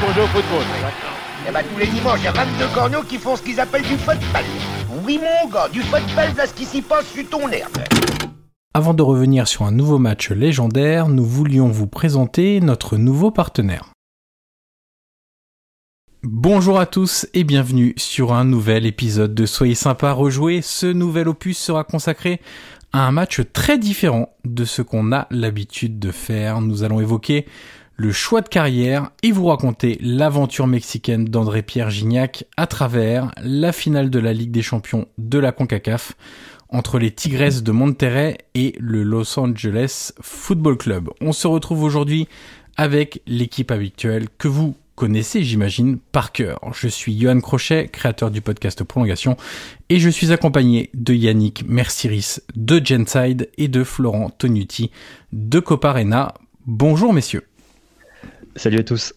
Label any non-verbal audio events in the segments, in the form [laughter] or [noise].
pour jouer au football. Eh ben, tous les dimanches, il y a 22 corneaux qui font ce qu'ils appellent du football. Oui, mon gars, du football, là, ce qui s'y passe sur ton herbe. Avant de revenir sur un nouveau match légendaire, nous voulions vous présenter notre nouveau partenaire. Bonjour à tous et bienvenue sur un nouvel épisode de Soyez sympa rejouer. Ce nouvel opus sera consacré à un match très différent de ce qu'on a l'habitude de faire. Nous allons évoquer le choix de carrière et vous raconter l'aventure mexicaine d'André-Pierre Gignac à travers la finale de la Ligue des Champions de la CONCACAF entre les Tigresses de Monterrey et le Los Angeles Football Club. On se retrouve aujourd'hui avec l'équipe habituelle que vous connaissez, j'imagine, par cœur. Je suis Johan Crochet, créateur du podcast Prolongation, et je suis accompagné de Yannick Merciris de Genside et de Florent Tonuti de Coparena. Bonjour messieurs. Salut à tous.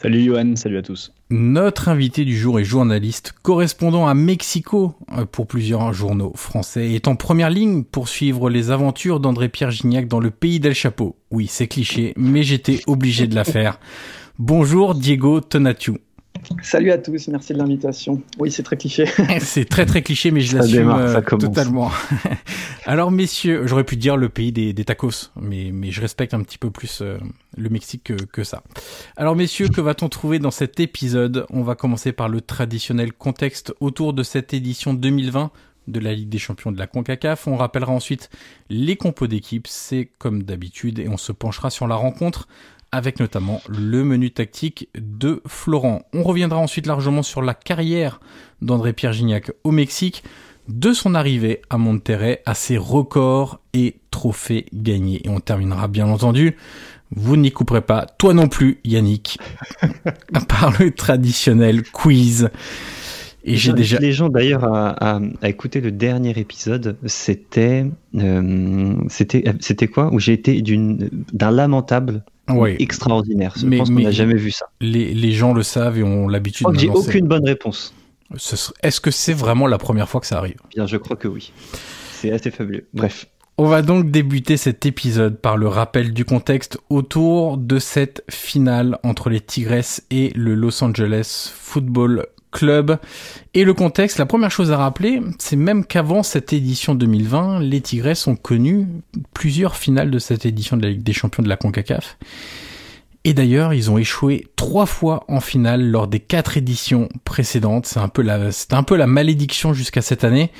Salut Johan, salut à tous. Notre invité du jour est journaliste, correspondant à Mexico euh, pour plusieurs journaux français, et est en première ligne pour suivre les aventures d'André-Pierre Gignac dans le pays d'El Chapeau. Oui, c'est cliché, mais j'étais obligé de la faire. Bonjour Diego Tonatu. Salut à tous, merci de l'invitation. Oui, c'est très cliché. [laughs] c'est très très cliché, mais je l'assume euh, totalement. [laughs] Alors messieurs, j'aurais pu dire le pays des, tacos, mais, mais je respecte un petit peu plus euh, le Mexique que, que, ça. Alors messieurs, que va-t-on trouver dans cet épisode? On va commencer par le traditionnel contexte autour de cette édition 2020 de la Ligue des Champions de la CONCACAF. On rappellera ensuite les compos d'équipe, c'est comme d'habitude, et on se penchera sur la rencontre avec notamment le menu tactique de Florent. On reviendra ensuite largement sur la carrière d'André-Pierre Gignac au Mexique, de son arrivée à Monterrey, à ses records et trophées gagnés. Et on terminera bien entendu, vous n'y couperez pas, toi non plus Yannick, [laughs] par le traditionnel quiz. Et j'ai déjà. Les gens d'ailleurs à, à, écouter le dernier épisode, c'était euh, c'était c'était quoi? Où j'ai été d'une d'un lamentable extraordinaire. Je pense qu'on n'a jamais vu ça. Les, les, gens le savent et ont l'habitude. J'ai aucune bonne réponse. Est-ce que c'est vraiment la première fois que ça arrive? Bien, je crois que oui. C'est assez fabuleux. Bref. On va donc débuter cet épisode par le rappel du contexte autour de cette finale entre les Tigresses et le Los Angeles Football club. Et le contexte, la première chose à rappeler, c'est même qu'avant cette édition 2020, les Tigresses ont connu plusieurs finales de cette édition de la Ligue des Champions de la CONCACAF. Et d'ailleurs, ils ont échoué trois fois en finale lors des quatre éditions précédentes. C'est un peu la, c'était un peu la malédiction jusqu'à cette année.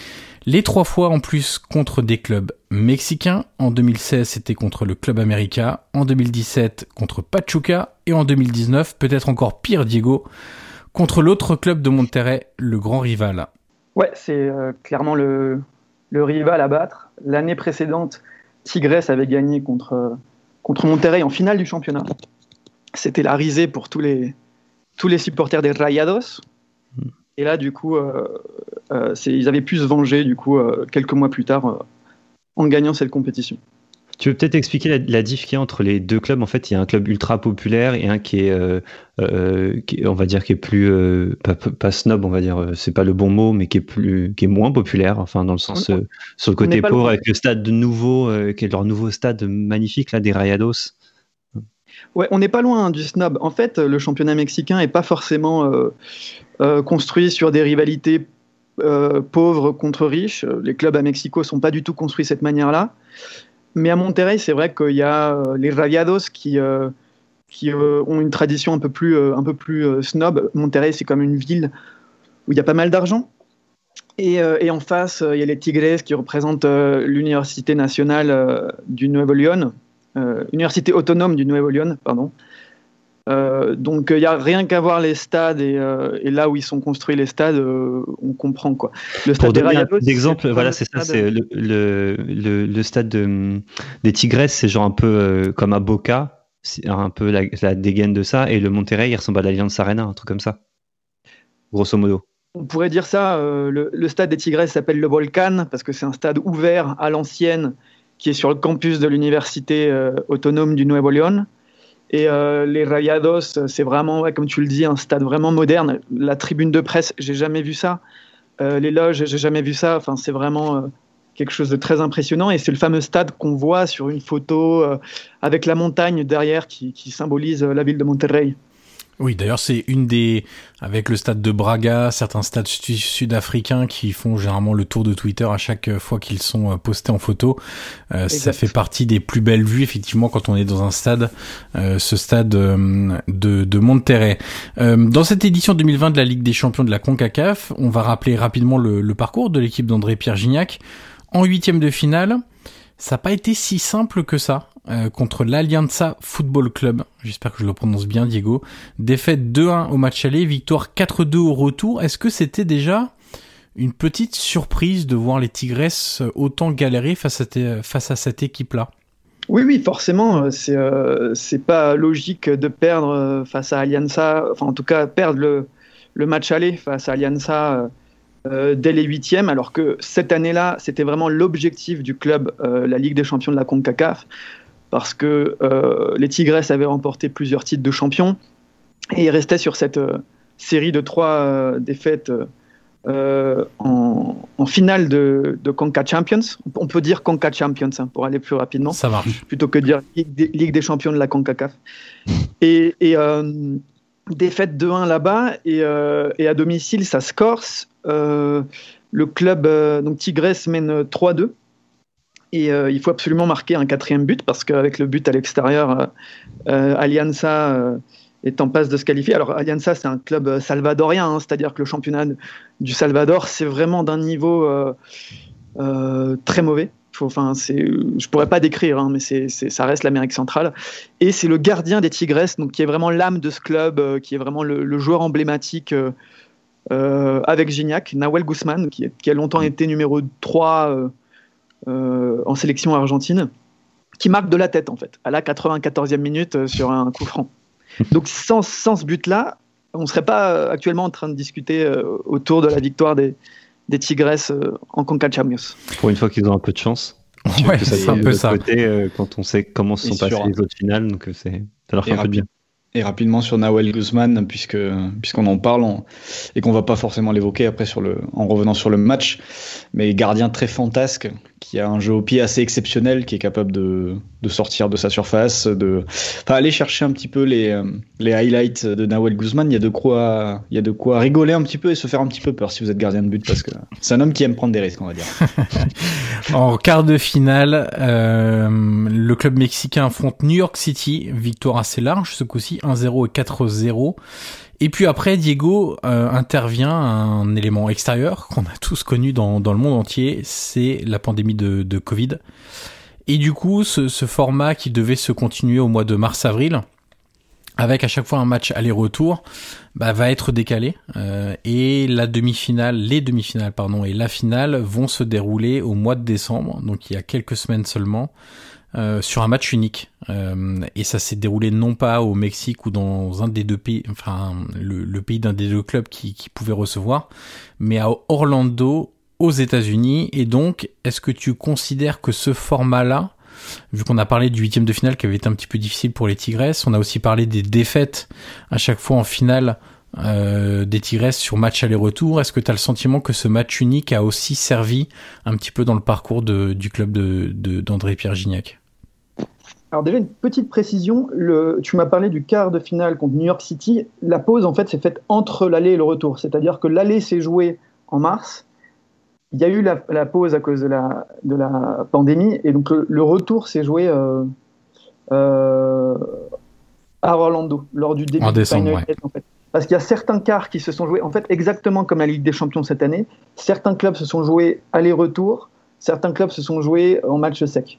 Les trois fois en plus contre des clubs mexicains. En 2016, c'était contre le Club América. En 2017, contre Pachuca. Et en 2019, peut-être encore pire, Diego, contre l'autre club de Monterrey, le grand rival. Ouais, c'est euh, clairement le, le, rival à battre. L'année précédente, Tigres avait gagné contre, contre Monterrey en finale du championnat. C'était la risée pour tous les, tous les supporters des Rayados. Et là, du coup, euh, euh, ils avaient pu se venger du coup, quelques mois plus tard en gagnant cette compétition. Tu veux peut-être expliquer la, la diff qu'il y a entre les deux clubs? En fait, il y a un club ultra populaire et un qui est, euh, euh, on va dire, qui est plus euh, pas, snob, on va dire, c'est pas le bon mot, mais qui est plus, qui est moins populaire. Enfin, dans le sens sur le côté pauvre, avec le stade nouveau, qui est leur nouveau stade magnifique là des Rayados. Ouais, on n'est pas loin hein, du snob. En fait, le championnat mexicain est pas forcément construit sur des rivalités pauvres contre riches. Les clubs à Mexico sont pas du tout construits de cette manière-là. Mais à Monterrey, c'est vrai qu'il y a euh, les Rayados qui, euh, qui euh, ont une tradition un peu plus, un peu plus snob. Monterrey, c'est comme une ville où il y a pas mal d'argent. Et, en face, il y a les Tigres qui représentent l'Université nationale du Nuevo León, Université autonome du León, pardon. Euh, donc il n'y a rien qu'à voir les stades et, euh, et, là où ils sont construits les stades, euh, on comprend quoi. Le stade Pour donner d'exemple, voilà, c'est ça, c'est le, le, le, stade de, des Tigresses, c'est genre un peu comme à Boca, c'est un peu la, la, dégaine de ça, et le Monterrey, il ressemble à l'Alliance Arena, un truc comme ça, grosso modo. On pourrait dire ça. Le, le, stade des Tigresses s'appelle le Volcan parce que c'est un stade ouvert à l'ancienne qui est sur le campus de l'université autonome du Nuevo León. Et euh, les Rayados, c'est vraiment, comme tu le dis, un stade vraiment moderne. La tribune de presse, j'ai jamais vu ça. Euh, les loges, j'ai jamais vu ça. Enfin, c'est vraiment, euh, quelque chose de très impressionnant. Et c'est le fameux stade qu'on voit sur une photo avec la montagne derrière qui symbolise la ville de Monterrey. Oui, d'ailleurs, c'est une des, avec le stade de Braga, certains stades sud-africains qui font généralement le tour de Twitter à chaque fois qu'ils sont euh, postés en photo. Euh, ça fait partie des plus belles vues, effectivement, quand on est dans un stade, euh, ce stade de, de Monterrey. dans cette édition 2020 de la Ligue des Champions de la CONCACAF, on va rappeler rapidement le, le parcours de l'équipe d'André-Pierre Gignac. En huitième de finale, ça n'a pas été si simple que ça. Euh, contre l'Alianza Football Club. J'espère que je le prononce bien, Diego. Défaite 2-1 au match aller, victoire 4-2 au retour. Est-ce que c'était déjà une petite surprise de voir les Tigresses autant galérer face à, cette équipe-là? Oui, oui, forcément, c'est euh, c'est pas logique de perdre face à Alianza, enfin en tout cas perdre le, le match aller face à Alianza euh, dès les huitièmes, alors que cette année-là, c'était vraiment l'objectif du club, la Ligue des champions de la CONCACAF parce que euh, les Tigresses avaient remporté plusieurs titres de champion et ils restaient sur cette euh, série de trois euh, défaites en, finale de, de, Conca Champions. On peut dire Conca Champions hein, pour aller plus rapidement. Ça marche. Plutôt que dire Ligue des, champions de la CONCACAF. Et, et défaite 2-1 là-bas et, et, à domicile, ça se corse. Le club, donc Tigresse mène 3-2 et euh, il faut absolument marquer un quatrième but parce qu'avec le but à l'extérieur, euh, euh, Alianza est en passe de se qualifier. Alors Alianza, c'est un club salvadorien, hein, c'est-à-dire que le championnat du Salvador, c'est vraiment d'un niveau très mauvais. Enfin, je pourrais pas décrire, hein, mais ça reste l'Amérique centrale. Et c'est le gardien des Tigresses, donc qui est vraiment l'âme de ce club, qui est vraiment le, joueur emblématique avec Gignac, Nahuel Guzman, qui, qui, a longtemps été numéro 3 euh, en sélection argentine, qui marque de la tête en fait, à la 94e minute euh, sur un coup franc. [laughs] Donc sans, sans ce but-là, on ne serait pas euh, actuellement en train de discuter autour de la victoire des, des Tigresses en Conca Champions. Pour une fois qu'ils ont un peu de chance. Ouais, c'est un peu ça. Côté, quand on sait comment se sont passées les autres finales, donc c'est ça leur fait un peu bien. Et rapidement sur Nawel Guzman, puisque puisqu'on en parle et qu'on va pas forcément l'évoquer après sur le en revenant sur le match, mais gardien très fantasque qui a un jeu au pied assez exceptionnel, qui est capable de, de sortir de sa surface, de enfin, aller chercher un petit peu les, les highlights de Nawel Guzman. Il y a de quoi il y a de quoi rigoler un petit peu et se faire un petit peu peur si vous êtes gardien de but parce que c'est un homme qui aime prendre des risques, on va dire. [laughs] en quart de finale, euh, le club mexicain affronte New York City, victoire assez large ce coup-ci 1-0 et 4-0. Et puis après, Diego euh, intervient un élément extérieur qu'on a tous connu dans, dans le monde entier, c'est la pandémie de, de Covid. Et du coup, ce, ce, format qui devait se continuer au mois de mars-avril, avec à chaque fois un match aller-retour, bah, va être décalé. Euh, et la demi-finale, les demi-finales, pardon, et la finale vont se dérouler au mois de décembre, donc il y a quelques semaines seulement. Euh, sur un match unique. Euh, et ça s'est déroulé non pas au Mexique ou dans un des deux pays, enfin le, pays d'un des deux clubs qui, qui pouvait recevoir, mais à Orlando, aux États-Unis. Et donc, est-ce que tu considères que ce format-là, vu qu'on a parlé du huitième de finale qui avait été un petit peu difficile pour les Tigresses, on a aussi parlé des défaites à chaque fois en finale euh, des Tigresses sur match aller-retour. Est-ce que tu as le sentiment que ce match unique a aussi servi un petit peu dans le parcours de, du club d'André de, Pierre Gignac? Alors déjà une petite précision, le, tu m'as parlé du quart de finale contre New York City. La pause en fait s'est faite entre l'aller et le retour, c'est-à-dire que l'aller s'est joué en mars. Il y a eu la, pause à cause de la, de la pandémie et donc le, retour s'est joué euh, euh, à Orlando lors du début en décembre, en fait. Parce qu'il y a certains quarts qui se sont joués en fait exactement comme la Ligue des Champions cette année. Certains clubs se sont joués aller-retour, certains clubs se sont joués en match sec.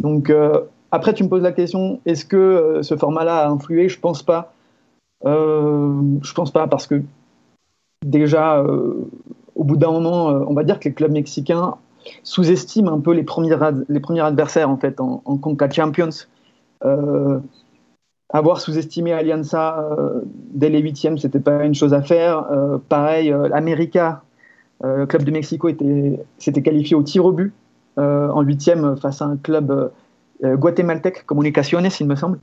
Donc euh, après, tu me poses la question, est-ce que euh, ce format-là a influé? Je pense pas. Euh, je pense pas parce que déjà, euh, au bout d'un moment, on va dire que les clubs mexicains sous-estiment un peu les premiers, adversaires en fait en Conca Champions. avoir sous-estimé Alianza dès les huitièmes, c'était pas une chose à faire. pareil, l'América, le club de Mexico, s'était qualifié au tir au but en huitième face à un club euh, guatémaltèque Comunicaciones, il me semble.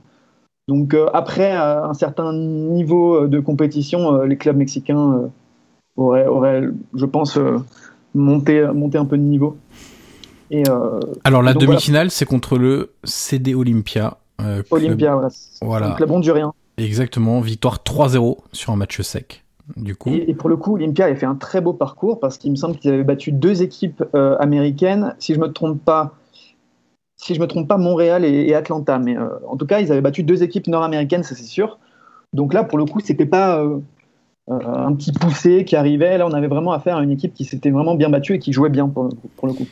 Donc euh, après un certain niveau de compétition, euh, les clubs mexicains auraient, je pense, monté, monté un peu de niveau. Et, Alors la demi-finale, c'est contre le CD Olympia. Olympia, voilà. Un club hondurien. Exactement, victoire 3-0 sur un match sec. Du coup. Et, pour le coup, Olympia a fait un très beau parcours parce qu'il me semble qu'ils avaient battu deux équipes américaines. Si je me trompe pas, si je me trompe pas, Montréal et, Atlanta. Mais euh, en tout cas, ils avaient battu deux équipes nord-américaines, ça c'est sûr. Donc là, pour le coup, c'était pas euh, euh, un petit poussé qui arrivait. Là, on avait vraiment affaire à une équipe qui s'était vraiment bien battue et qui jouait bien pour le, coup.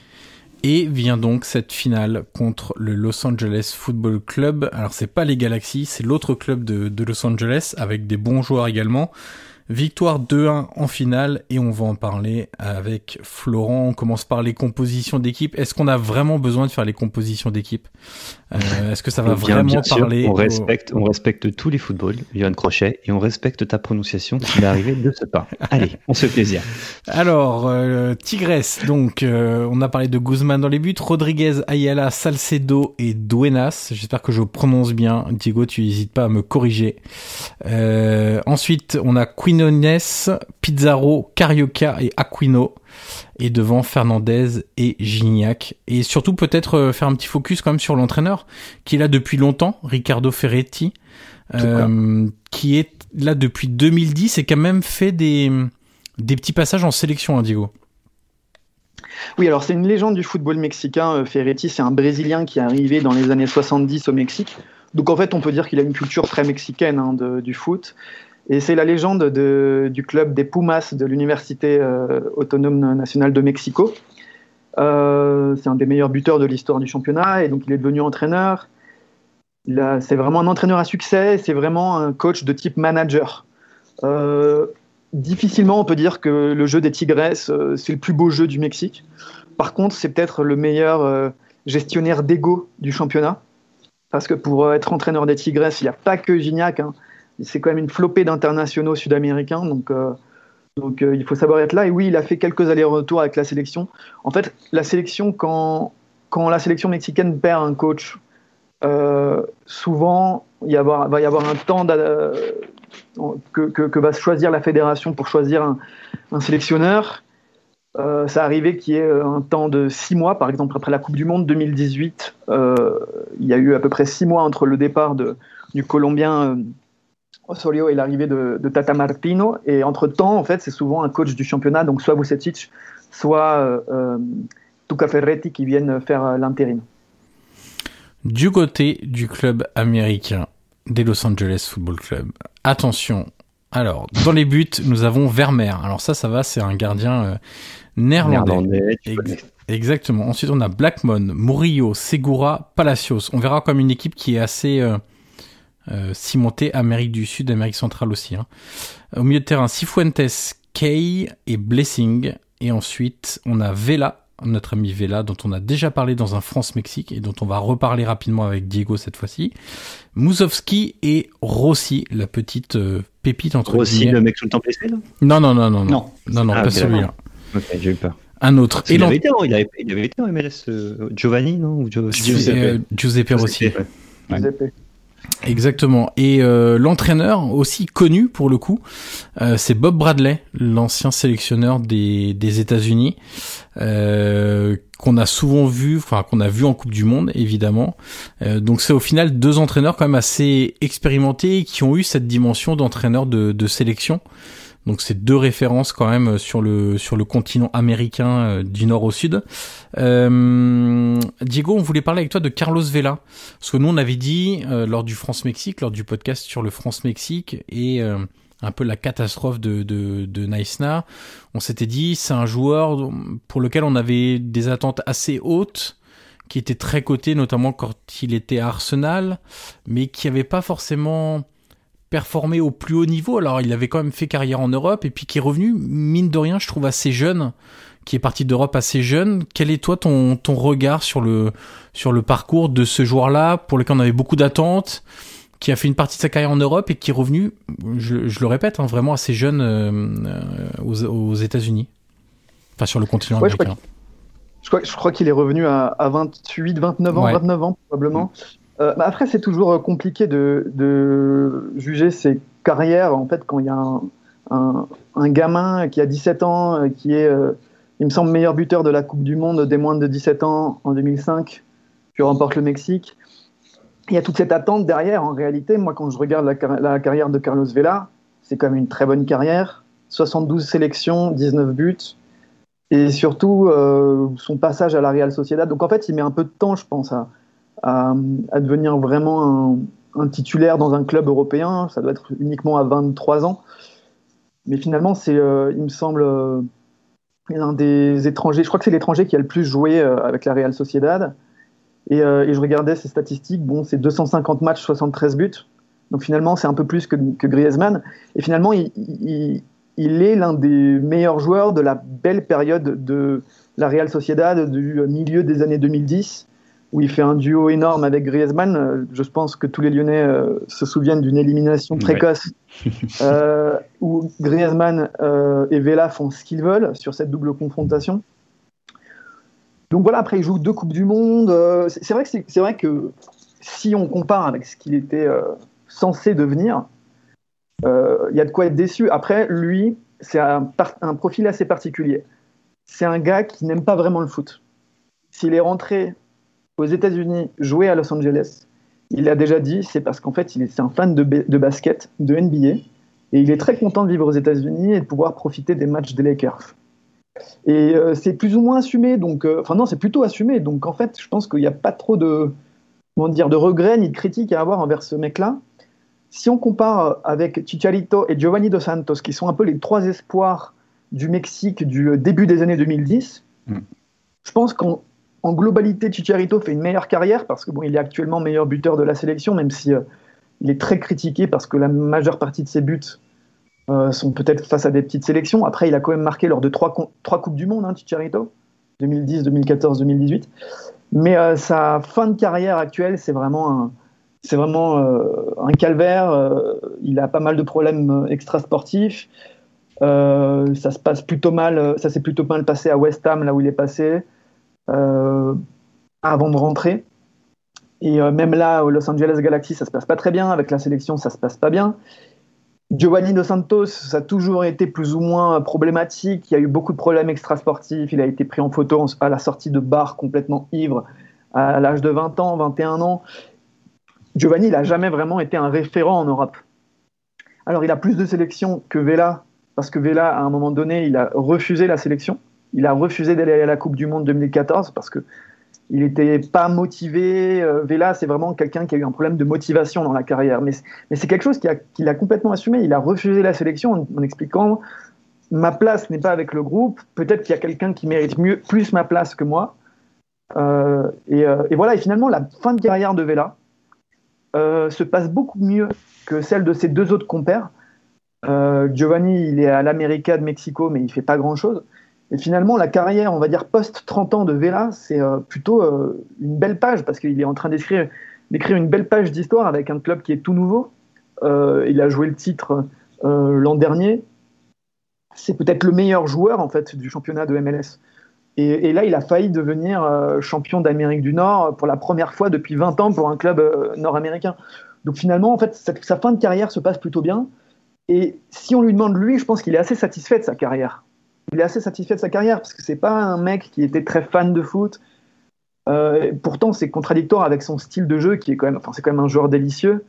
Et vient donc cette finale contre le Los Angeles Football Club. Alors c'est pas les Galaxies, c'est l'autre club de, Los Angeles avec des bons joueurs également. Victoire 2-1 en finale et on va en parler avec Florent. On commence par les compositions d'équipe. Est-ce qu'on a vraiment besoin de faire les compositions d'équipe euh, [laughs] Est-ce que ça va vraiment parler On respecte, on respecte tous les footballs, Johan Crochet, et on respecte ta prononciation qui est arrivée de ce pas. [laughs] Allez, on se fait plaisir. Alors, euh, Tigresse, donc euh, on a parlé de Guzman dans les buts, Rodriguez, Ayala, Salcedo et Duenas. J'espère que je prononce bien. Diego, tu n'hésites pas à me corriger. ensuite, on a Queen Pizarro, Carioca et Aquino. Et devant Fernandez et Gignac. Et surtout peut-être euh, faire un petit focus quand même sur l'entraîneur, qui est là depuis longtemps, Riccardo Ferretti, euh, qui est là depuis 2010 et qui a même fait des, des petits passages en sélection, hein, Diego. Oui, alors c'est une légende du football mexicain. Euh, Ferretti, c'est un Brésilien qui est arrivé dans les années 70 au Mexique. Donc en fait, on peut dire qu'il a une culture très mexicaine hein, du foot. Et c'est la légende de, du club des Pumas de l'Université euh, autonome nationale de Mexico. Euh, c'est un des meilleurs buteurs de l'histoire du championnat et donc il est devenu entraîneur. C'est vraiment un entraîneur à succès, c'est vraiment un coach de type manager. Euh, difficilement on peut dire que le jeu des Tigresses, c'est le plus beau jeu du Mexique. Par contre, c'est peut-être le meilleur gestionnaire d'ego du championnat. Parce que pour être entraîneur des Tigresses, il n'y a pas que Gignac. Hein c'est quand même une flopée d'internationaux sud-américains, donc, euh, euh, il faut savoir être là. Et oui, il a fait quelques allers-retours avec la sélection. En fait, la sélection, quand, la sélection mexicaine perd un coach, euh, souvent, il va y avoir un temps que, va choisir la fédération pour choisir un, sélectionneur. ça arrivé qu'il y ait un temps de six mois, par exemple après la Coupe du Monde 2018, il y a eu à peu près six mois entre le départ du Colombien Osorio et l'arrivée de, Tata Martino. Et entre-temps, en fait, c'est souvent un coach du championnat, donc soit Vucetic, soit euh, euh Tuca Ferretti qui viennent faire euh, l'intérim. Du côté du club américain des Los Angeles Football Club, attention. Alors, dans les buts, nous avons Vermeer. Alors ça, ça va, c'est un gardien euh, néerlandais. exactement. Ensuite, on a Blackmon, Murillo, Segura, Palacios. On verra comme une équipe qui est assez euh, cimenté Amérique du Sud, Amérique centrale aussi. Hein. Au milieu de terrain, Cifuentes, Kay et Blessing. Et ensuite, on a Vela, notre ami Vela, dont on a déjà parlé dans un France-Mexique et dont on va reparler rapidement avec Diego cette fois-ci. Mousovski et Rossi, la petite euh, pépite entre Rossi, le mec tout le temps blessé, là? Non, non, non, non, non, non, non, ah, pas celui-là. Ok, j'ai eu peur. Un autre. Il, avait été, il, avait, il, avait été, en MLS, euh, Giovanni, non? Ou Giuseppe. Giuseppe Rossi. Giuseppe. Exactement. Et euh, l'entraîneur aussi connu pour le coup, euh, c'est Bob Bradley, l'ancien sélectionneur des, des États-Unis, euh, qu'on a souvent vu, enfin qu'on a vu en Coupe du Monde évidemment. donc c'est au final deux entraîneurs quand même assez expérimentés qui ont eu cette dimension d'entraîneur de, de sélection. Donc c'est deux références quand même euh, sur le sur le continent américain euh, du nord au sud. Euh, Diego, on voulait parler avec toi de Carlos Vela parce que nous on avait dit lors du France Mexique, lors du podcast sur le France Mexique et un peu la catastrophe de de, de on s'était dit c'est un joueur pour lequel on avait des attentes assez hautes qui était très coté notamment quand il était à Arsenal mais qui avait pas forcément performé au plus haut niveau. Alors, il avait quand même fait carrière en Europe et puis qui est revenu, mine de rien, je trouve assez jeune, qui est parti d'Europe assez jeune. Quel est toi ton, ton regard sur le, sur le parcours de ce joueur-là pour lequel on avait beaucoup d'attentes, qui a fait une partie de sa carrière en Europe et qui est revenu, je, je le répète, hein, vraiment assez jeune euh, euh, aux, aux États-Unis, enfin sur le continent américain. Je crois, je crois, qu'il est revenu à, à 28, 29 ans, 29 ans probablement. Euh, bah, après, c'est toujours euh, compliqué de, juger ses carrières. En fait, quand il y a un, gamin qui a 17 ans, euh, qui est, il me semble, meilleur buteur de la Coupe du Monde des moins de 17 ans en 2005. Tu remportes le Mexique. Il y a toute cette attente derrière. En réalité, moi, quand je regarde la, carrière de Carlos Vela, c'est quand même une très bonne carrière. 72 sélections, 19 buts. Et surtout, son passage à la Real Sociedad. Donc, en fait, il met un peu de temps, je pense, à, à, devenir vraiment un, titulaire dans un club européen. Ça doit être uniquement à 23 ans. Mais finalement, c'est, euh, il me semble, euh, l'un des étrangers. Je crois que c'est l'étranger qui a le plus joué avec la Real Sociedad. Et, je regardais ses statistiques. Bon, c'est 250 matchs, 73 buts. Donc finalement, c'est un peu plus que, que Griezmann. Et finalement, il il est l'un des meilleurs joueurs de la belle période de la Real Sociedad du milieu des années 2010, où il fait un duo énorme avec Griezmann. Je pense que tous les Lyonnais euh, se souviennent d'une élimination précoce [laughs] euh, où Griezmann euh, et Vela font ce qu'ils veulent sur cette double confrontation. Donc voilà, après il joue deux Coupes du Monde. c'est vrai, que vrai que si on compare avec ce qu'il était censé devenir, il euh, y a de quoi être déçu. Après, lui, c'est un, profil assez particulier. C'est un gars qui n'aime pas vraiment le foot. S'il est rentré aux États-Unis jouer à Los Angeles, il a déjà dit, c'est parce qu'en fait, il est, un fan de, basket, de NBA, et il est très content de vivre aux États-Unis et de pouvoir profiter des matchs des Lakers. Et euh, c'est plus ou moins assumé, donc, euh, enfin non, c'est plutôt assumé. Donc en fait, je pense qu'il n'y a pas trop de, comment dire, de regrets ni de critiques à avoir envers ce mec-là si on compare avec Chicharito et Giovanni Dos Santos, qui sont un peu les trois espoirs du Mexique du début des années 2010, mm. je pense qu'en globalité, Chicharito fait une meilleure carrière parce que bon, il est actuellement meilleur buteur de la sélection, même si euh, il est très critiqué parce que la majeure partie de ses buts euh, sont peut-être face à des petites sélections. Après, il a quand même marqué lors de trois, coupes du monde, hein, Chicharito, 2010, 2014, 2018. Mais euh, sa fin de carrière actuelle, c'est vraiment un c'est calvaire. Il a pas mal de problèmes extrasportifs. ça se passe plutôt mal. Ça s'est plutôt mal passé à West Ham, là où il est passé, avant de rentrer. Et même là, au Los Angeles Galaxy, ça se passe pas très bien. Avec la sélection, ça se passe pas bien. Giovanni Dos Santos, ça a toujours été plus ou moins problématique. Il y a eu beaucoup de problèmes extrasportifs. Il a été pris en photo à la sortie de bar complètement ivre à l'âge de 20 ans, 21 ans. Giovanni, il n'a jamais vraiment été un référent en Europe. Alors, il a plus de sélections que Vela, parce que Vela, à un moment donné, il a refusé la sélection. Il a refusé d'aller à la Coupe du Monde 2014 parce que il n'était pas motivé. Euh, Vela, c'est vraiment quelqu'un qui a eu un problème de motivation dans la carrière. Mais, c'est quelque chose qu'il a, complètement assumé. Il a refusé la sélection en, expliquant ma place n'est pas avec le groupe. Peut-être qu'il y a quelqu'un qui mérite mieux, plus ma place que moi. Euh, et, euh, et, voilà. Et finalement, la fin de carrière de Vela, se passe beaucoup mieux que celle de ses deux autres compères. Giovanni, il est à l'América de Mexico, mais il fait pas grand-chose. Et finalement, la carrière, on va dire, post-30 ans de Vela, c'est euh, plutôt une belle page, parce qu'il est en train d'écrire, une belle page d'histoire avec un club qui est tout nouveau. il a joué le titre l'an dernier. C'est peut-être le meilleur joueur, en fait, du championnat de MLS. Et, là, il a failli devenir euh, champion d'Amérique du Nord pour la première fois depuis 20 ans pour un club euh, nord-américain. Donc finalement, en fait, sa, fin de carrière se passe plutôt bien. Et si on lui demande lui, je pense qu'il est assez satisfait de sa carrière. Il est assez satisfait de sa carrière parce que c'est pas un mec qui était très fan de foot. Euh, pourtant, c'est contradictoire avec son style de jeu qui est quand même, enfin, c'est quand même un joueur délicieux.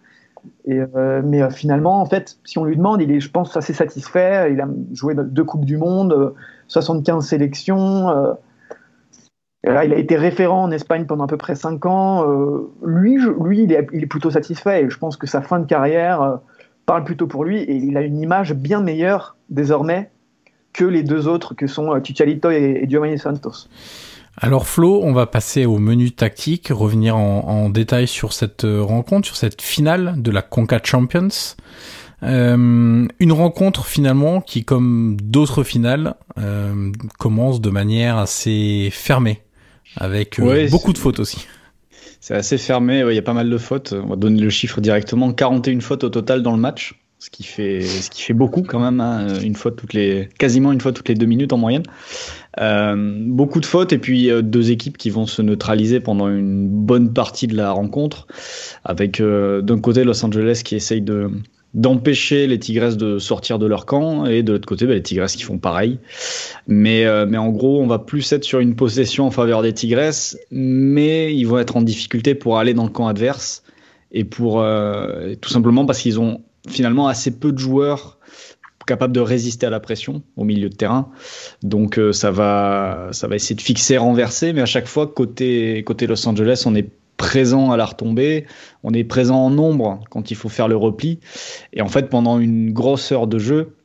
Et, mais finalement, en fait, si on lui demande, il est, je pense, assez satisfait. Il a joué deux coupes du monde. 75 sélections. Euh, il a été référent en Espagne pendant à peu près 5 ans. Euh, lui, lui il, est, plutôt satisfait et je pense que sa fin de carrière euh, parle plutôt pour lui et il a une image bien meilleure désormais que les deux autres que sont Chicharito et, Giovanni Santos. Alors Flo, on va passer au menu tactique, revenir en, en détail sur cette rencontre, sur cette finale de la Conca Champions. Euh, une rencontre finalement qui, comme d'autres finales, euh, commence de manière assez fermée, avec euh, beaucoup de fautes aussi. C'est assez fermé, il y a pas mal de fautes. On va donner le chiffre directement 41 fautes au total dans le match, ce qui fait, ce qui fait beaucoup quand même, hein. une faute toutes les, quasiment une fois toutes les deux minutes en moyenne. beaucoup de fautes et puis deux équipes qui vont se neutraliser pendant une bonne partie de la rencontre, avec d'un côté Los Angeles qui essaye de d'empêcher les Tigresses de sortir de leur camp et de l'autre côté bah, les Tigresses qui font pareil. Mais, euh, mais en gros, on va plus être sur une possession en faveur des Tigresses, mais ils vont être en difficulté pour aller dans le camp adverse et pour euh, tout simplement parce qu'ils ont finalement assez peu de joueurs capables de résister à la pression au milieu de terrain. Donc euh, ça va ça va essayer de fixer renverser mais à chaque fois côté côté Los Angeles, on est présent à la retombée, on est présent en nombre quand il faut faire le repli. Et en fait, pendant une grosse heure de jeu,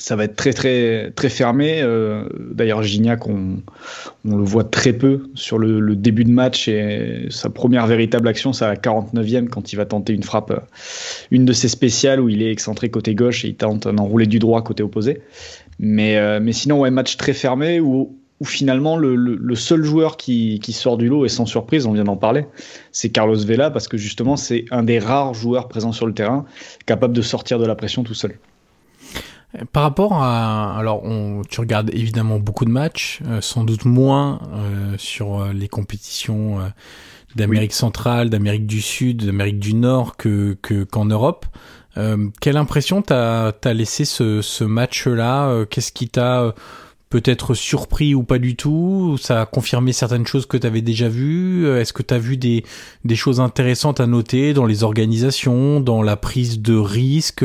ça va être très très très fermé. Euh, d'ailleurs, Gignac, on, le voit très peu sur le, début de match et sa première véritable action, c'est à la 49e quand il va tenter une frappe, euh, une de ses spéciales où il est excentré côté gauche et il tente un enroulé du droit côté opposé. Mais, euh, mais sinon, ouais, match très fermé où où finalement le, seul joueur qui, sort du lot, et sans surprise, on vient d'en parler, c'est Carlos Vela, parce que justement c'est un des rares joueurs présents sur le terrain capable de sortir de la pression tout seul. Par rapport à, alors on, tu regardes évidemment beaucoup de matchs, euh, sans doute moins euh, sur euh, les compétitions d'Amérique centrale, d'Amérique du Sud, d'Amérique du Nord que qu'en Europe. quelle impression t'as as laissé ce, ce match-là? Qu'est-ce qui t'a peut-être surpris ou pas du tout? Ça a confirmé certaines choses que tu avais déjà vues? Est-ce que tu as vu des, des choses intéressantes à noter dans les organisations, dans la prise de risque?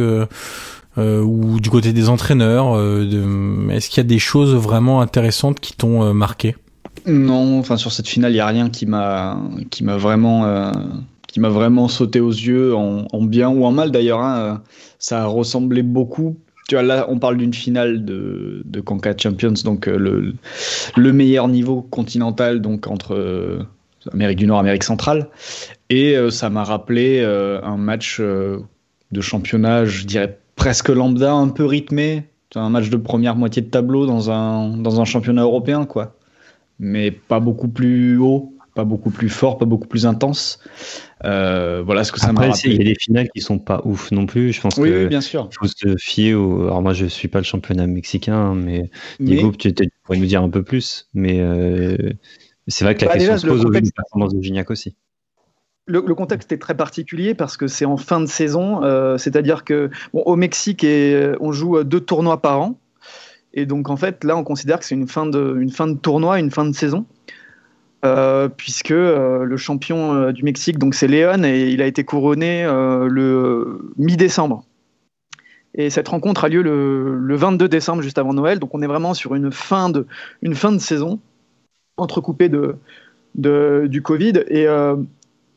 Euh, ou du côté des entraîneurs euh, Est-ce qu'il y a des choses vraiment intéressantes qui t'ont euh, marqué? Non, enfin sur cette finale, il y a rien qui m'a qui m'a vraiment qui m'a vraiment sauté aux yeux en, bien ou en mal d'ailleurs. Hein. Ça a ressemblé beaucoup tu vois, là, on parle d'une finale de, de Champions, donc euh, le, le meilleur niveau continental, donc entre euh, Amérique du Nord, Amérique centrale. Et euh, ça m'a rappelé un match de championnat, je dirais presque lambda, un peu rythmé. Un match de première moitié de tableau dans un, dans un championnat européen, quoi. Mais pas beaucoup plus haut, pas beaucoup plus fort, pas beaucoup plus intense. Euh, voilà ce que ça m'a Il y a des finales qui sont pas ouf non plus. Je pense oui, que oui, bien sûr. Il faut se fier au. Alors moi, je suis pas le championnat mexicain, mais, Diego, tu, pourrais nous dire un peu plus. Mais euh, c'est vrai que la bah, question se pose au vu de performance de Gignac aussi. Le, contexte est très particulier parce que c'est en fin de saison, euh, c'est-à-dire que au Mexique, et, on joue deux tournois par an. Et donc, en fait, là, on considère que c'est une, fin de, une fin de tournoi, une fin de saison. Euh, puisque euh, le champion euh, du Mexique, donc c'est Léon, et il a été couronné le mi-décembre. Et cette rencontre a lieu le, 22 décembre, juste avant Noël. Donc on est vraiment sur une fin de, une fin de saison, entrecoupée de, du Covid. Et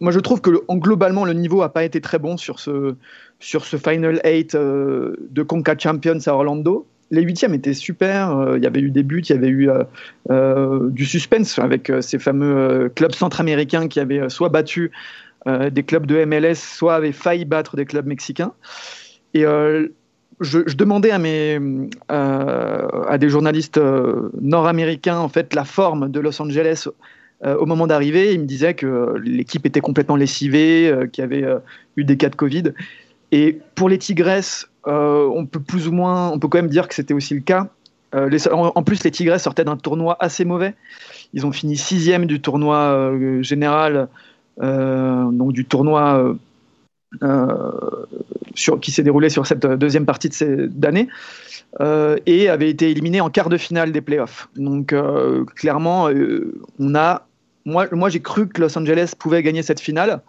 moi, je trouve que globalement, le niveau n'a pas été très bon sur ce, sur ce Final 8 de Conca Champions à Orlando les huitièmes étaient super. Euh, il y avait eu des buts, il y avait eu euh, euh, du suspense avec ces fameux clubs centra-américains qui avaient soit battu des clubs de MLS, soit avaient failli battre des clubs mexicains. Et je, demandais à, mes, à des journalistes nord-américains en fait la forme de Los Angeles au moment d'arriver. Ils me disaient que l'équipe était complètement lessivée, qu'il y avait eu des cas de Covid. Et pour les Tigresses, euh, on peut plus ou moins, on peut quand même dire que c'était aussi le cas. Euh, en, plus, les Tigresses sortaient d'un tournoi assez mauvais. Ils ont fini sixième du tournoi euh, général, donc du tournoi qui s'est déroulé sur cette deuxième partie d'année. et avaient été éliminés en quart de finale des playoffs. Donc clairement, on a, moi, j'ai cru que Los Angeles pouvait gagner cette finale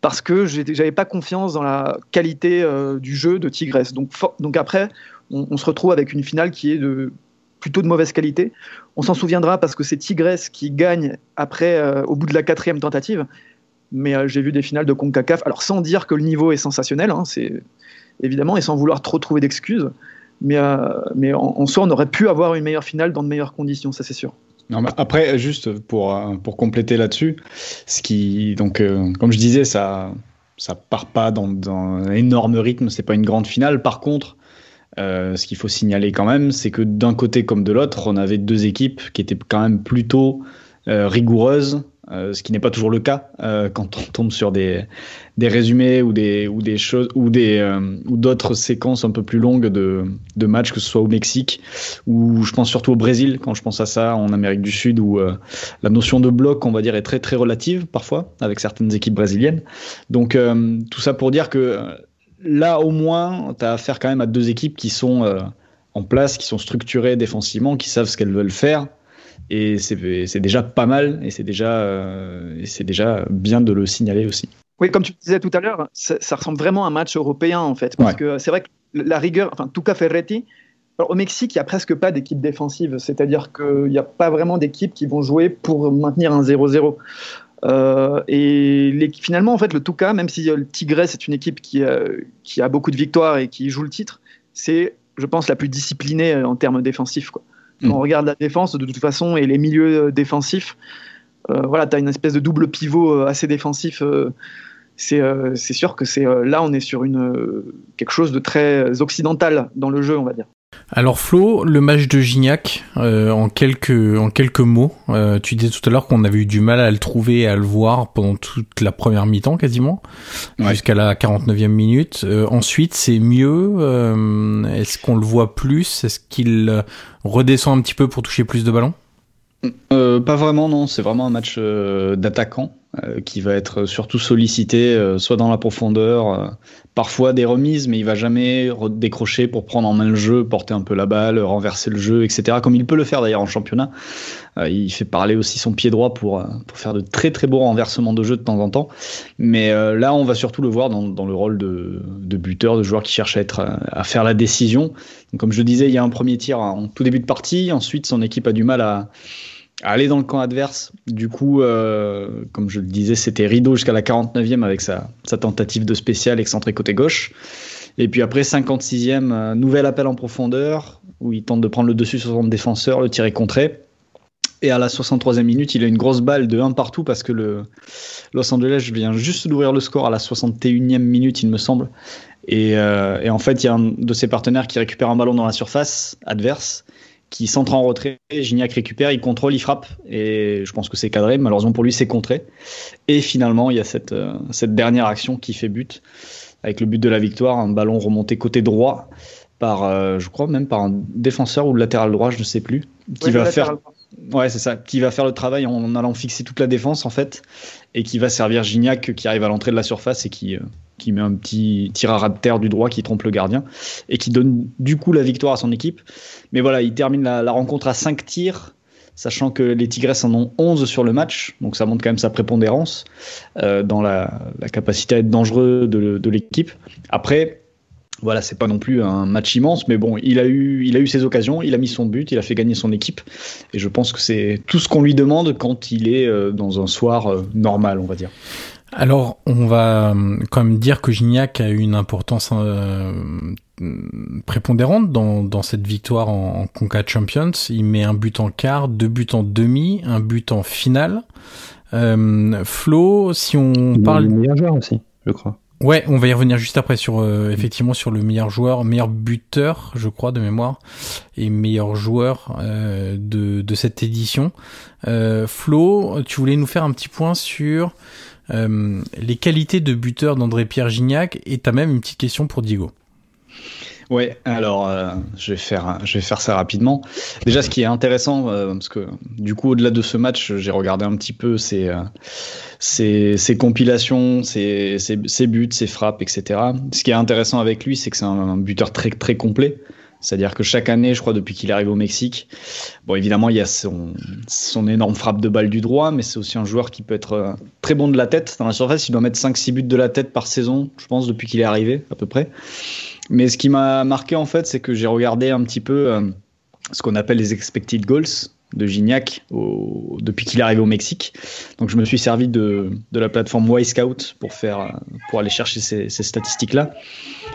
parce que j'avais pas confiance dans la qualité euh, du jeu de Tigresse. Donc, après, on, se retrouve avec une finale qui est plutôt de mauvaise qualité. On s'en souviendra parce que c'est Tigresse qui gagne après, euh, au bout de la quatrième tentative. Mais euh, j'ai vu des finales de Concacaf. Alors sans dire que le niveau est sensationnel, hein, c'est évidemment, et sans vouloir trop trouver d'excuses. Mais, en soi, on aurait pu avoir une meilleure finale dans de meilleures conditions, ça c'est sûr après, juste pour, euh, pour compléter là-dessus, ce qui, donc, euh, comme je disais, ça, ça part pas dans, un énorme rythme, c'est pas une grande finale. Par contre, euh, ce qu'il faut signaler quand même, c'est que d'un côté comme de l'autre, on avait deux équipes qui étaient quand même plutôt rigoureuses euh, ce qui n'est pas toujours le cas euh, quand on tombe sur des, des résumés ou des, ou des choses ou des euh, ou d'autres séquences un peu plus longues de, de matchs, que ce soit au Mexique ou je pense surtout au Brésil quand je pense à ça, en Amérique du Sud où la notion de bloc, on va dire, est très très relative parfois avec certaines équipes brésiliennes. Donc tout ça pour dire que là, au moins, tu as affaire quand même à deux équipes qui sont en place, qui sont structurées défensivement, qui savent ce qu'elles veulent faire. Et c'est déjà pas mal, et c'est déjà, euh, déjà bien de le signaler aussi. Oui, comme tu disais tout à l'heure, ça, ressemble vraiment à un match européen, en fait. Parce que c'est vrai que la rigueur, enfin, Tuca Ferretti, au Mexique, il n'y a presque pas d'équipe défensive, c'est-à-dire qu'il n'y a pas vraiment d'équipe qui vont jouer pour maintenir un 0-0. Euh, et finalement, en fait, le Tuca, même si le Tigre c'est une équipe qui, qui, a beaucoup de victoires et qui joue le titre, c'est, je pense, la plus disciplinée en termes défensifs. Quoi. Quand mm. on regarde la défense, de toute façon, et les milieux défensifs, euh, voilà, tu as une espèce de double pivot euh, assez défensif. c'est sûr que c'est là, on est sur une, quelque chose de très occidental dans le jeu, on va dire. Alors Flo, le match de Gignac, euh, en quelques en quelques mots, euh, tu disais tout à l'heure qu'on avait eu du mal à le trouver et à le voir pendant toute la première mi-temps quasiment, jusqu'à la 49e minute. Euh, ensuite, c'est mieux. Est-ce qu'on le voit plus? Est-ce qu'il redescend un petit peu pour toucher plus de ballons? Pas vraiment, non. C'est vraiment un match d'attaquant. Qui va être surtout sollicité, soit dans la profondeur, parfois des remises, mais il va jamais décrocher pour prendre en main le jeu, porter un peu la balle, renverser le jeu, etc. Comme il peut le faire d'ailleurs en championnat. il fait parler aussi son pied droit pour, pour faire de très très beaux renversements de jeu de temps en temps. Mais là, on va surtout le voir dans, dans le rôle de, de, buteur, de joueur qui cherche à, être, à faire la décision. comme je disais, il y a un premier tir en tout début de partie, ensuite son équipe a du mal à aller dans le camp adverse. Du coup, euh, comme je le disais, c'était rideau jusqu'à la 49e avec sa, tentative de spécial excentré côté gauche. Et puis après, 56e, euh, nouvel appel en profondeur, où il tente de prendre le dessus sur son défenseur, le tirer contré. Et à la 63e minute, il a une grosse balle de 1 partout parce que le Los Angeles vient juste d'ouvrir le score à la 61e minute, il me semble. Euh, et en fait, il y a un de ses partenaires qui récupère un ballon dans la surface adverse qui centre en retrait. Gignac récupère, il contrôle, il frappe. Et je pense que c'est cadré. Malheureusement pour lui, c'est contré. Et finalement, il y a cette, euh, cette dernière action qui fait but. Avec le but de la victoire, un ballon remonté côté droit par, euh, je crois même par un défenseur ou le latéral droit, je ne sais plus, qui va faire. Ouais, c'est ça. Qui va faire le travail en allant fixer toute la défense en fait, et qui va servir Gignac qui arrive à l'entrée de la surface et qui, euh, qui met un petit tir à ras de terre du droit qui trompe le gardien et qui donne du coup la victoire à son équipe. Mais voilà, il termine la, rencontre à 5 tirs, sachant que les Tigresses en ont 11 sur le match, donc ça montre quand même sa prépondérance euh, dans la, capacité à être dangereux de, de l'équipe. Après, voilà, c'est pas non plus un match immense, mais bon, il a eu, il a eu ses occasions, il a mis son but, il a fait gagner son équipe, et je pense que c'est tout ce qu'on lui demande quand il est euh, dans un soir euh, normal, on va dire. Alors, on va euh, quand même dire que Gignac a eu une importance prépondérante dans, dans cette victoire en, en Conca Champions. Il met un but en quart, deux buts en demi, un but en finale. Flo, si on parle... Le meilleur joueur aussi, je crois. Ouais, on va y revenir juste après sur euh, effectivement sur le meilleur joueur, meilleur buteur, je crois de mémoire, et meilleur joueur euh, de, de cette édition. Euh, Flo, tu voulais nous faire un petit point sur euh, les qualités de buteur d'André-Pierre Gignac, et t'as même une petite question pour Diego. Ouais, alors euh, je vais faire je vais faire ça rapidement. Déjà, ce qui est intéressant, euh, parce que du coup, au-delà de ce match, j'ai regardé un petit peu ses ses, compilations, ses, buts, ses frappes, etc. Ce qui est intéressant avec lui, c'est que c'est un, buteur très très complet. C'est-à-dire que chaque année, je crois, depuis qu'il arrive au Mexique, bon, évidemment, il y a son, énorme frappe de balle du droit, mais c'est aussi un joueur qui peut être euh, très bon de la tête. Dans la surface, il doit mettre 5-6 buts de la tête par saison, je pense, depuis qu'il est arrivé, à peu près. Mais ce qui m'a marqué en fait, c'est que j'ai regardé un petit peu euh, ce qu'on appelle les expected goals de Gignac depuis qu'il est arrivé au Mexique. Donc je me suis servi de, la plateforme Y-Scout pour, faire, pour aller chercher ces, statistiques-là.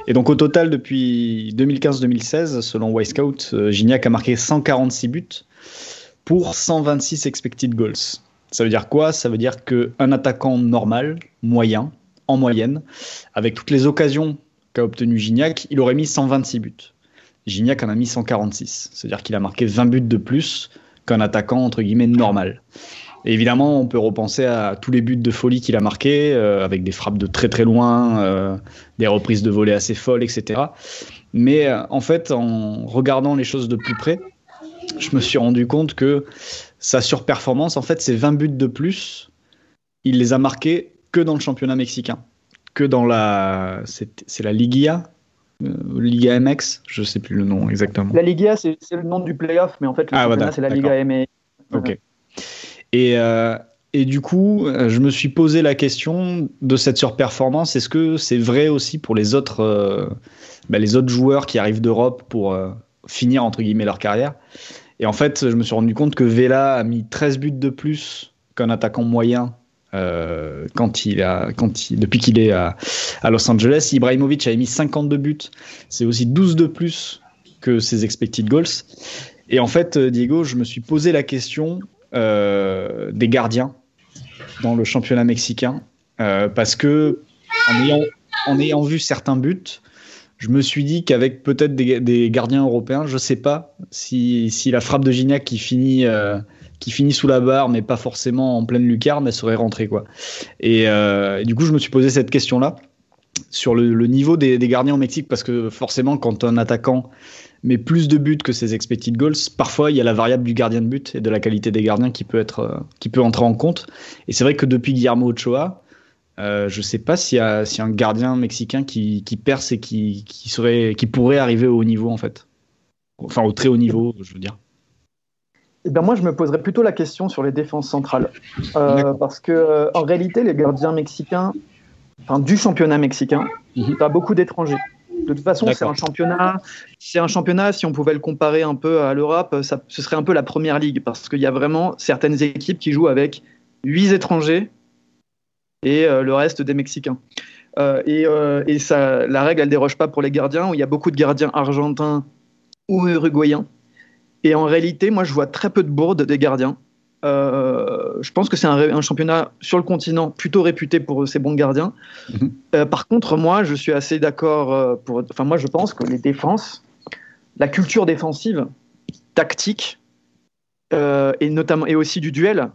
Et donc au total, depuis 2015-2016, selon Y-Scout, euh, Gignac a marqué 146 buts pour 126 expected goals. Ça veut dire quoi? Ça veut dire qu'un attaquant normal, moyen, en moyenne, avec toutes les occasions qu'a obtenu Gignac, il aurait mis 126 buts. Gignac en a mis 146. C'est-à-dire qu'il a marqué 20 buts de plus qu'un attaquant entre guillemets normal. Évidemment, on peut repenser à tous les buts de folie qu'il a marqués, euh, avec des frappes de très très loin, euh, des reprises de volée assez folles, etc. Mais euh, en fait, en regardant les choses de plus près, je me suis rendu compte que sa surperformance, en fait, c'est 20 buts de plus, il les a marqués que dans le championnat mexicain que dans la. C'est la euh, Liga MX Je sais plus le nom exactement. La Liga, c'est le nom du playoff, mais en fait, le ah, c'est la Liga MX. Ok. Et, euh, et du coup, euh, je me suis posé la question de cette surperformance. Est-ce que c'est vrai aussi pour les autres, bah, les autres joueurs qui arrivent d'Europe pour finir entre guillemets leur carrière? Et en fait, je me suis rendu compte que Vela a mis 13 buts de plus qu'un attaquant moyen euh, quand il a, depuis qu'il est à, Los Angeles. Ibrahimovic a mis 52 buts, c'est aussi 12 de plus que ses expected goals. Et en fait, euh, Diego, je me suis posé la question euh, des gardiens dans le championnat mexicain, parce que en ayant, vu certains buts, je me suis dit qu'avec peut-être des, gardiens européens, je ne sais pas si, la frappe de Gignac qui finit qui finit sous la barre, mais pas forcément en pleine lucarne, elle serait rentrée. Quoi. Euh, et, du coup, je me suis posé cette question-là sur le, niveau des, gardiens au Mexique, parce que forcément, quand un attaquant met plus de buts que ses expected goals, parfois il y a la variable du gardien de but et de la qualité des gardiens qui peut, être, euh, qui peut entrer en compte. Et c'est vrai que depuis Guillermo Ochoa, euh, je ne sais pas s'il y, a, un gardien mexicain qui, perce et qui, qui pourrait arriver au haut niveau, en fait. Enfin, au très haut niveau, je veux dire. Eh ben moi, je me poserais plutôt la question sur les défenses centrales. Euh, parce que, euh, en réalité, les gardiens mexicains, enfin, du championnat mexicain, il a beaucoup d'étrangers. De toute façon, c'est un championnat. C'est un championnat. Si on pouvait le comparer un peu à l'Europe, ce serait un peu la première ligue parce qu'il y a vraiment certaines équipes qui jouent avec huit étrangers et euh, le reste des Mexicains. et, et ça, la règle, elle déroge pas pour les gardiens. Où il y a beaucoup de gardiens argentins ou uruguayens et en réalité, moi, je vois très peu de bourdes des gardiens. Euh, je pense que c'est un, championnat sur le continent plutôt réputé pour ses bons gardiens. Mhm. Euh, par contre, moi, je suis assez d'accord euh, pour. Enfin, moi, je pense que les défenses, la culture défensive, tactique, et notamment et aussi du duel,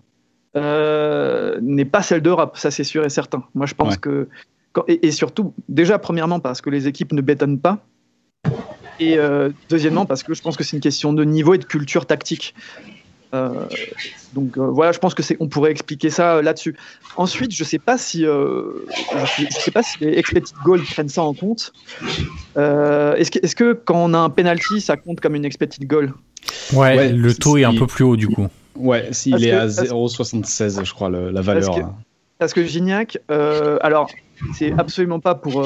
n'est pas celle d'Europe. Ça, c'est sûr et certain. Moi, je pense que et, et, surtout, déjà, premièrement, parce que les équipes ne bétonnent pas. Et euh, deuxièmement, parce que je pense que c'est une question de niveau et de culture tactique. Euh, donc euh, voilà, je pense que c'est, on pourrait expliquer ça là-dessus. Ensuite, je sais pas si, je sais pas si les expected goals prennent ça en compte. est-ce que, est-ce que quand on a un penalty, ça compte comme une expected goal? Ouais, le taux est un peu plus haut du coup. Ouais, s'il est à 0,76, je crois, la valeur. Parce que, parce que Gignac, alors c'est absolument pas pour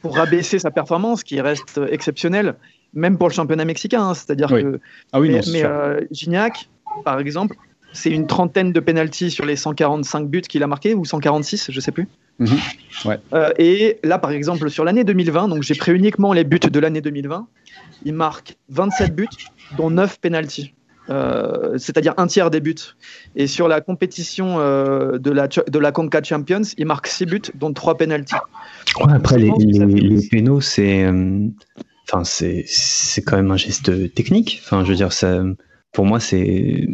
pour rabaisser sa performance, qui reste exceptionnelle, même pour le championnat mexicain. Hein. C'est-à-dire que. Ah oui, mais, euh, Gignac, par exemple, c'est une trentaine de pénalties sur les 145 buts qu'il a marqués, ou 146, je sais plus. Mhm. ouais. Euh, et là, par exemple, sur l'année 2020, donc j'ai pris uniquement les buts de l'année 2020, il marque 27 buts, dont 9 pénalties. Euh, c'est-à-dire un tiers des buts. Et sur la compétition euh, de, la, de la Conca Champions, il marque 6 buts, dont 3 pénalties. après, les, les, pénaux, c'est euh, enfin, c'est quand même un geste technique. Enfin, je veux dire, ça, pour moi, c'est.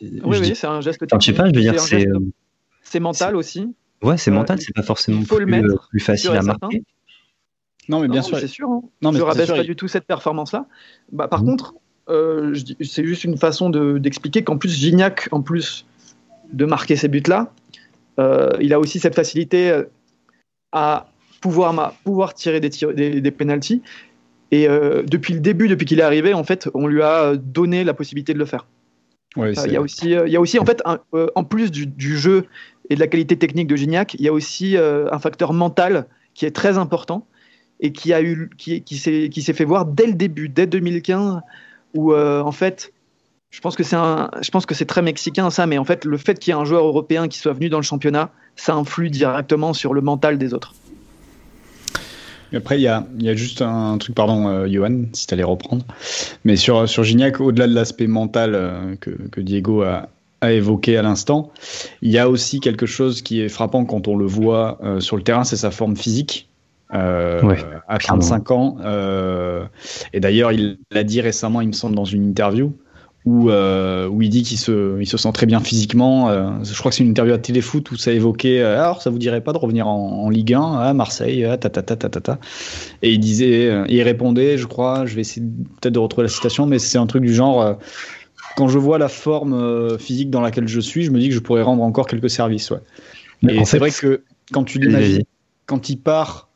Oui, oui, c'est un geste technique. je sais pas, je veux dire, c'est. C'est mental aussi. Ouais, c'est mental, c'est pas forcément plus, mettre, plus, facile à marquer. Non, mais bien sûr. C'est sûr. Hein. Non, mais je rabaisse pas du tout cette performance-là. Bah, par mmh. contre, euh, c'est juste une façon d'expliquer qu'en plus, Gignac, en plus de marquer ces buts-là, euh, il a aussi cette facilité euh, à pouvoir, pouvoir tirer des, des, des penalties. Et depuis le début, depuis qu'il est arrivé, en fait, on lui a donné la possibilité de le faire. il, y a aussi, il y a aussi, en fait, en plus du, jeu et de la qualité technique de Gignac, il y a aussi un facteur mental qui est très important et qui, a eu, qui, qui s'est fait voir dès le début, dès 2015 où euh, en fait, je pense que c'est un, je pense que c'est très mexicain ça, mais en fait, le fait qu'il y ait un joueur européen qui soit venu dans le championnat, ça influe directement sur le mental des autres. Après, il y a, y a, juste un truc, pardon, euh, Johan, si tu allais reprendre. Mais sur, sur Gignac, au-delà de l'aspect mental euh, que, Diego a, a évoqué à l'instant, il y a aussi quelque chose qui est frappant quand on le voit sur le terrain, c'est sa forme physique. Euh, à 35 ans. Euh, et d'ailleurs, il l'a dit récemment, il me semble, dans une interview, où, euh, où il dit qu'il se, il se sent très bien physiquement. je crois que c'est une interview à Téléfoot où ça évoquait alors, ça vous dirait pas de revenir en, Ligue 1 à Marseille ta, ta, ta, ta, ta, Et il disait, il répondait, je crois, je vais essayer peut-être de retrouver la citation, mais c'est un truc du genre quand je vois la forme physique dans laquelle je suis, je me dis que je pourrais rendre encore quelques services. Ouais. Et c'est vrai que quand tu l'imagines quand il part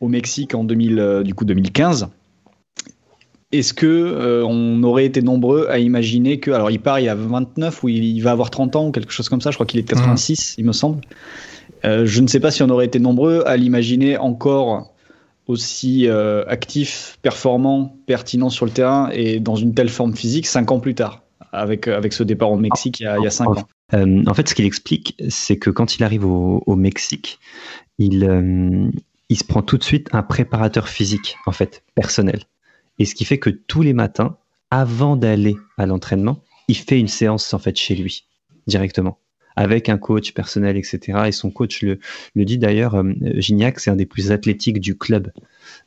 au Mexique en 2000, du coup 2015, est-ce que on aurait été nombreux à imaginer que, alors il part il y a 29 ou il, va avoir 30 ans ou quelque chose comme ça, je crois qu'il est de 86, il me semble. je ne sais pas si on aurait été nombreux à l'imaginer encore aussi euh, actif, performant, pertinent sur le terrain et dans une telle forme physique cinq ans plus tard, avec, euh, avec ce départ au Mexique il y a, il y a cinq ans. Euh, en fait, ce qu'il explique, c'est que quand il arrive au, au Mexique, il, il se prend tout de suite un préparateur physique, en fait, personnel. Et ce qui fait que tous les matins, avant d'aller à l'entraînement, il fait une séance en fait chez lui directement avec un coach personnel, etc. Et son coach le, le dit d'ailleurs, euh, Gignac, c'est un des plus athlétiques du club.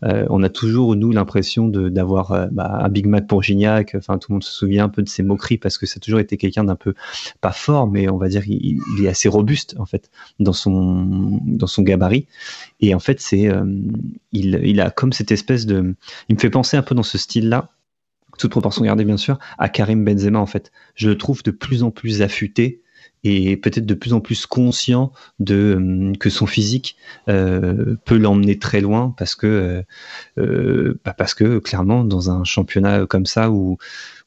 Euh, on a toujours, nous, l'impression d'avoir euh, bah, un Big Mac pour Gignac. Enfin, tout le monde se souvient un peu de ses moqueries parce que ça a toujours été quelqu'un d'un peu, pas fort, mais on va dire, il, est assez robuste, en fait, dans son, dans son gabarit. Et en fait, c'est, il, il a comme cette espèce de. Il me fait penser un peu dans ce style-là toute proportion gardée bien sûr, à Karim Benzema en fait. Je le trouve de plus en plus affûté, et peut-être de plus en plus conscient de euh, que son physique euh, peut l'emmener très loin parce que euh, euh bah parce que clairement dans un championnat comme ça où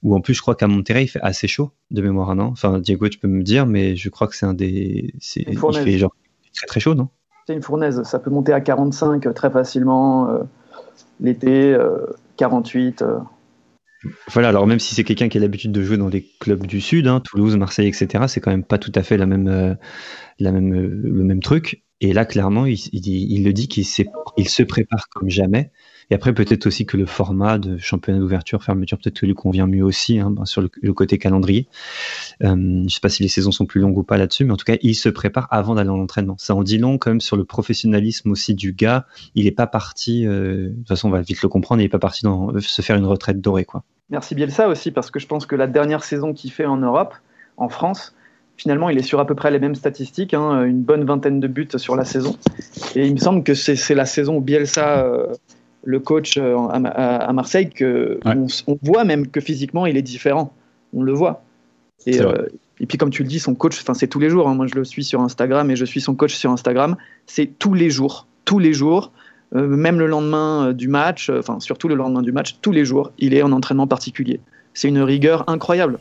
où en plus je crois qu'à Monterrey il fait assez chaud de mémoire non? Enfin Diego tu peux me dire mais je crois que c'est un des c'est il fait genre très très chaud non? C'est une fournaise. Ça peut monter à 45 très facilement l'été 48 voilà, alors même si c'est quelqu'un qui a l'habitude de jouer dans des clubs du Sud, hein, Toulouse, Marseille, etc., c'est quand même pas tout à fait la même, euh, la même, euh, le même truc. Et là, clairement, il, le dit qu'il il se prépare comme jamais. Et après, peut-être aussi que le format de championnat d'ouverture, fermeture, peut-être que lui convient mieux aussi hein, ben, sur le, côté calendrier. Euh, je sais pas si les saisons sont plus longues ou pas là-dessus, mais en tout cas, il se prépare avant d'aller en entraînement. Ça en dit long quand même sur le professionnalisme aussi du gars. Il n'est pas parti, de toute façon, on va vite le comprendre, il n'est pas parti dans, se faire une retraite dorée. Quoi. Merci Bielsa aussi, parce que je pense que la dernière saison qu'il fait en Europe, en France, finalement, il est sur à peu près les mêmes statistiques, hein, une bonne vingtaine de buts sur la saison. Et il me semble que c'est la saison où Bielsa, euh, le coach euh, à, Marseille, que on, voit même que physiquement, il est différent. On le voit. Et, euh, et puis, comme tu le dis, son coach, c'est tous les jours. Hein. moi, je le suis sur Instagram et je suis son coach sur Instagram. C'est tous les jours, tous les jours. Même le lendemain du match, enfin surtout le lendemain du match, tous les jours, il est en entraînement particulier. C'est une rigueur incroyable.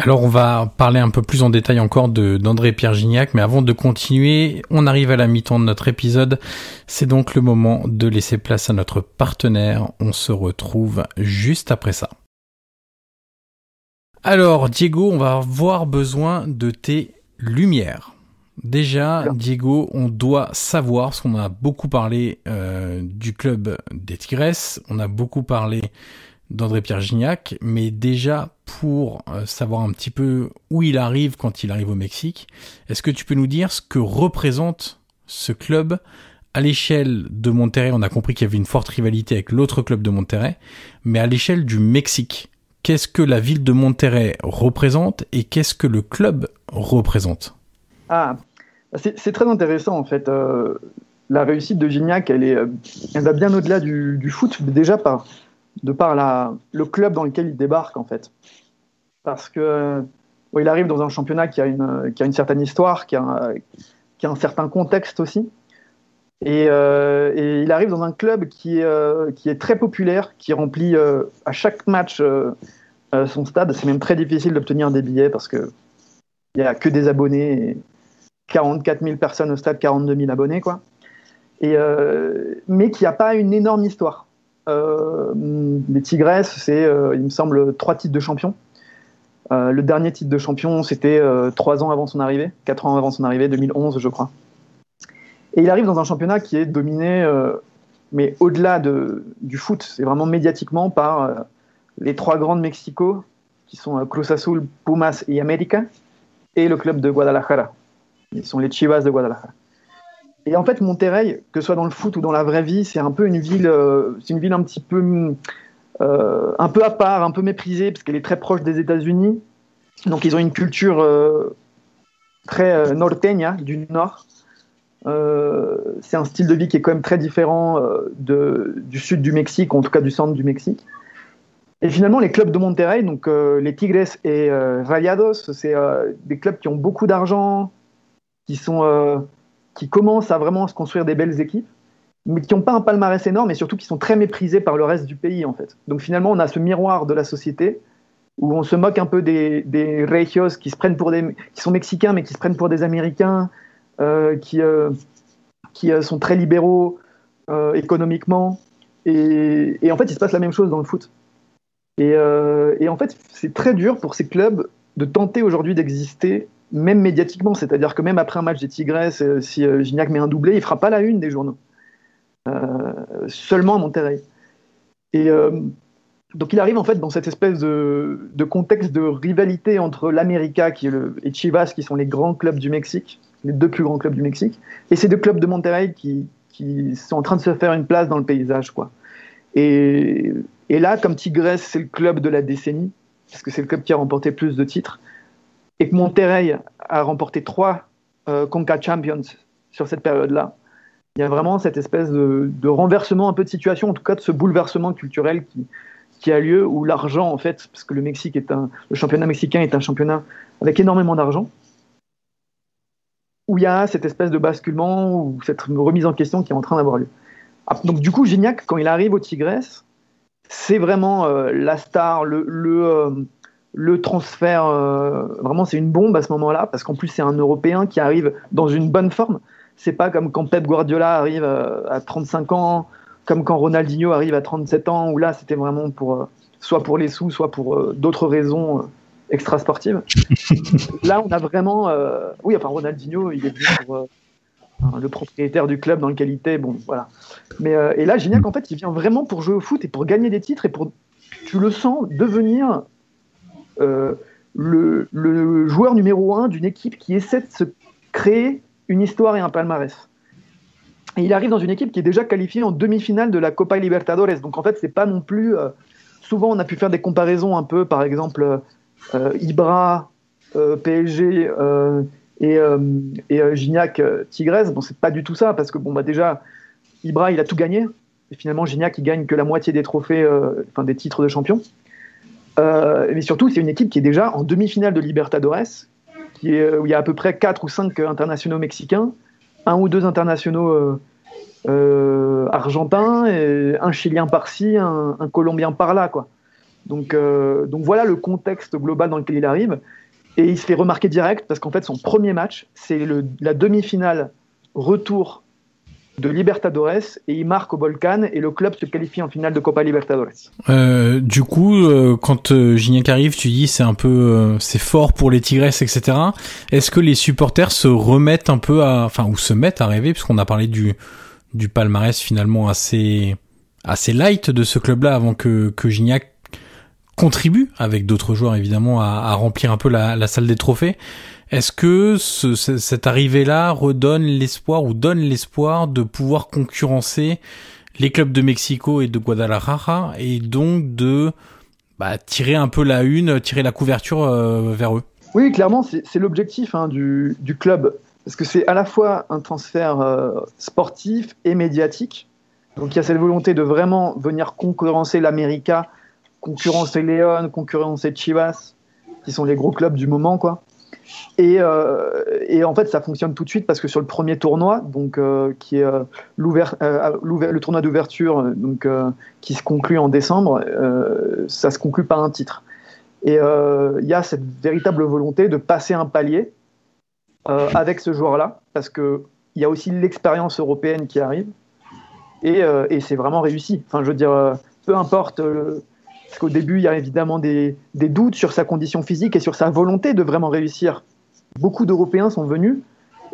Alors on va parler un peu plus en détail encore d'André Pierre Gignac, mais avant de continuer, on arrive à la mi-temps de notre épisode. C'est donc le moment de laisser place à notre partenaire. On se retrouve juste après ça. Alors Diego, on va avoir besoin de tes lumières. Déjà, Diego, on doit savoir, parce qu'on a beaucoup parlé euh, du club des Tigresses, on a beaucoup parlé d'André-Pierre Gignac, mais déjà pour euh, savoir un petit peu où il arrive quand il arrive au Mexique, est-ce que tu peux nous dire ce que représente ce club à l'échelle de Monterrey? On a compris qu'il y avait une forte rivalité avec l'autre club de Monterrey, mais à l'échelle du Mexique, qu'est-ce que la ville de Monterrey représente et qu'est-ce que le club représente? Ah, c'est très intéressant en fait. Euh, la réussite de Gignac, elle, euh, va bien au-delà du, foot, déjà par de par la, le club dans lequel il débarque en fait. Parce que il arrive dans un championnat qui a une, qui certaine histoire, qui a, un, certain contexte aussi. Et, euh, et, il arrive dans un club qui est, euh, qui très populaire, qui remplit euh, à chaque match son stade. C'est même très difficile d'obtenir des billets parce qu'il n'y a que des abonnés. 44 000 personnes au stade, 42 000 abonnés. Quoi. Et, mais qui n'a pas une énorme histoire. Euh, les Tigresses, c'est, euh, il me semble, trois titres de champion. Euh, le dernier titre de champion, c'était trois ans avant son arrivée, quatre ans avant son arrivée, 2011, je crois. Et il arrive dans un championnat qui est dominé, mais au-delà de, du foot, c'est vraiment médiatiquement par les trois grands de Mexico, qui sont Cruz Azul, Pumas et América, et le club de Guadalajara. Ils sont les Chivas de Guadalajara. Et en fait, Monterrey, que ce soit dans le foot ou dans la vraie vie, c'est un peu une ville, euh, c'est une ville un petit peu, euh, un peu à part, un peu méprisée, parce qu'elle est très proche des États-Unis. Donc, ils ont une culture euh, très norteña, du nord. c'est un style de vie qui est quand même très différent de, du sud du Mexique, en tout cas du centre du Mexique. Et finalement, les clubs de Monterrey, donc les Tigres et Rayados, c'est des clubs qui ont beaucoup d'argent, qui sont qui commencent à vraiment se construire des belles équipes, mais qui n'ont pas un palmarès énorme et surtout qui sont très méprisés par le reste du pays en fait. Donc finalement, on a ce miroir de la société où on se moque un peu des, des regios qui se prennent pour des, qui sont mexicains mais qui se prennent pour des Américains, euh, qui euh, qui euh, sont très libéraux économiquement. Et, et, en fait, il se passe la même chose dans le foot. Et, et en fait, c'est très dur pour ces clubs de tenter aujourd'hui d'exister, même médiatiquement. C'est-à-dire que même après un match des Tigresses, si Gignac met un doublé, il fera pas la une des journaux. seulement à Monterrey. Et donc il arrive en fait dans cette espèce de, contexte de rivalité entre l'América et Chivas, qui sont les grands clubs du Mexique, les deux plus grands clubs du Mexique, et ces deux clubs de Monterrey qui, sont en train de se faire une place dans le paysage. Quoi. Et, là, comme Tigres, c'est le club de la décennie, parce que c'est le club qui a remporté plus de titres, et que Monterrey a remporté trois euh, Conca Champions sur cette période-là, il y a vraiment cette espèce de, renversement un peu de situation, en tout cas de ce bouleversement culturel qui, a lieu où l'argent, en fait, parce que le Mexique est un, le championnat mexicain est un championnat avec énormément d'argent, où il y a cette espèce de basculement ou cette remise en question qui est en train d'avoir lieu. Ah, donc du coup, Gignac, quand il arrive au Tigres, c'est vraiment euh, la star, le, le, euh, le transfert, euh, vraiment c'est une bombe à ce moment-là, parce qu'en plus c'est un Européen qui arrive dans une bonne forme. C'est pas comme quand Pep Guardiola arrive à 35 ans, comme quand Ronaldinho arrive à 37 ans, où là, c'était vraiment pour, euh, soit pour les sous, soit pour euh, d'autres raisons euh, extra-sportives. là, on a vraiment. oui, enfin, Ronaldinho, il est venu pour le propriétaire du club dans lequel il était. Bon, voilà. Mais, et là, Gignac, en fait, il vient vraiment pour jouer au foot et pour gagner des titres et pour, tu le sens, devenir le, le, joueur numéro un d'une équipe qui essaie de se créer une histoire et un palmarès il arrive dans une équipe qui est déjà qualifiée en demi-finale de la Copa Libertadores. Donc en fait, c'est pas non plus. Euh, souvent, on a pu faire des comparaisons un peu, par exemple, euh, Ibra, euh, PSG et, et Gignac, Tigres. Bon, c'est pas du tout ça, parce que bon, bah, déjà, Ibra, il a tout gagné. Et finalement, Gignac, il gagne que la moitié des trophées, enfin des titres de champion. Mais surtout, c'est une équipe qui est déjà en demi-finale de Libertadores, est, où il y a à peu près 4 ou 5 internationaux mexicains un ou deux internationaux euh, euh, argentins, un Chilien par-ci, un, Colombien par-là. Quoi. Donc, euh, donc voilà le contexte global dans lequel il arrive. Et il se fait remarquer direct parce qu'en fait, son premier match, c'est la demi-finale retour de Libertadores et il marque au Volcan et le club se qualifie en finale de Copa Libertadores. Euh, du coup, euh, quand euh, Gignac arrive, tu dis c'est un peu c'est fort pour les Tigresses, etc. Est-ce que les supporters se remettent un peu à, enfin ou se mettent à rêver? Puisqu'on a parlé du du palmarès finalement assez assez light de ce club-là avant que que Gignac contribue avec d'autres joueurs évidemment à, remplir un peu la salle des trophées. Est-ce que ce, cette arrivée-là redonne l'espoir ou donne l'espoir de pouvoir concurrencer les clubs de Mexico et de Guadalajara et donc de bah, tirer un peu la une, tirer la couverture euh, vers eux? Oui, clairement, c'est l'objectif hein, du, club. Parce que c'est à la fois un transfert euh, sportif et médiatique. Donc il y a cette volonté de vraiment venir concurrencer l'América, concurrencer León, concurrencer Chivas, qui sont les gros clubs du moment, quoi. Euh, et, en fait, ça fonctionne tout de suite parce que sur le premier tournoi, donc euh, qui est euh, le tournoi d'ouverture, donc qui se conclut en décembre, ça se conclut par un titre. Et il y a cette véritable volonté de passer un palier avec ce joueur-là, parce que il y a aussi l'expérience européenne qui arrive, et, et c'est vraiment réussi. Enfin, je veux dire, peu importe parce qu'au début, il y a évidemment des, doutes sur sa condition physique et sur sa volonté de vraiment réussir. Beaucoup d'Européens sont venus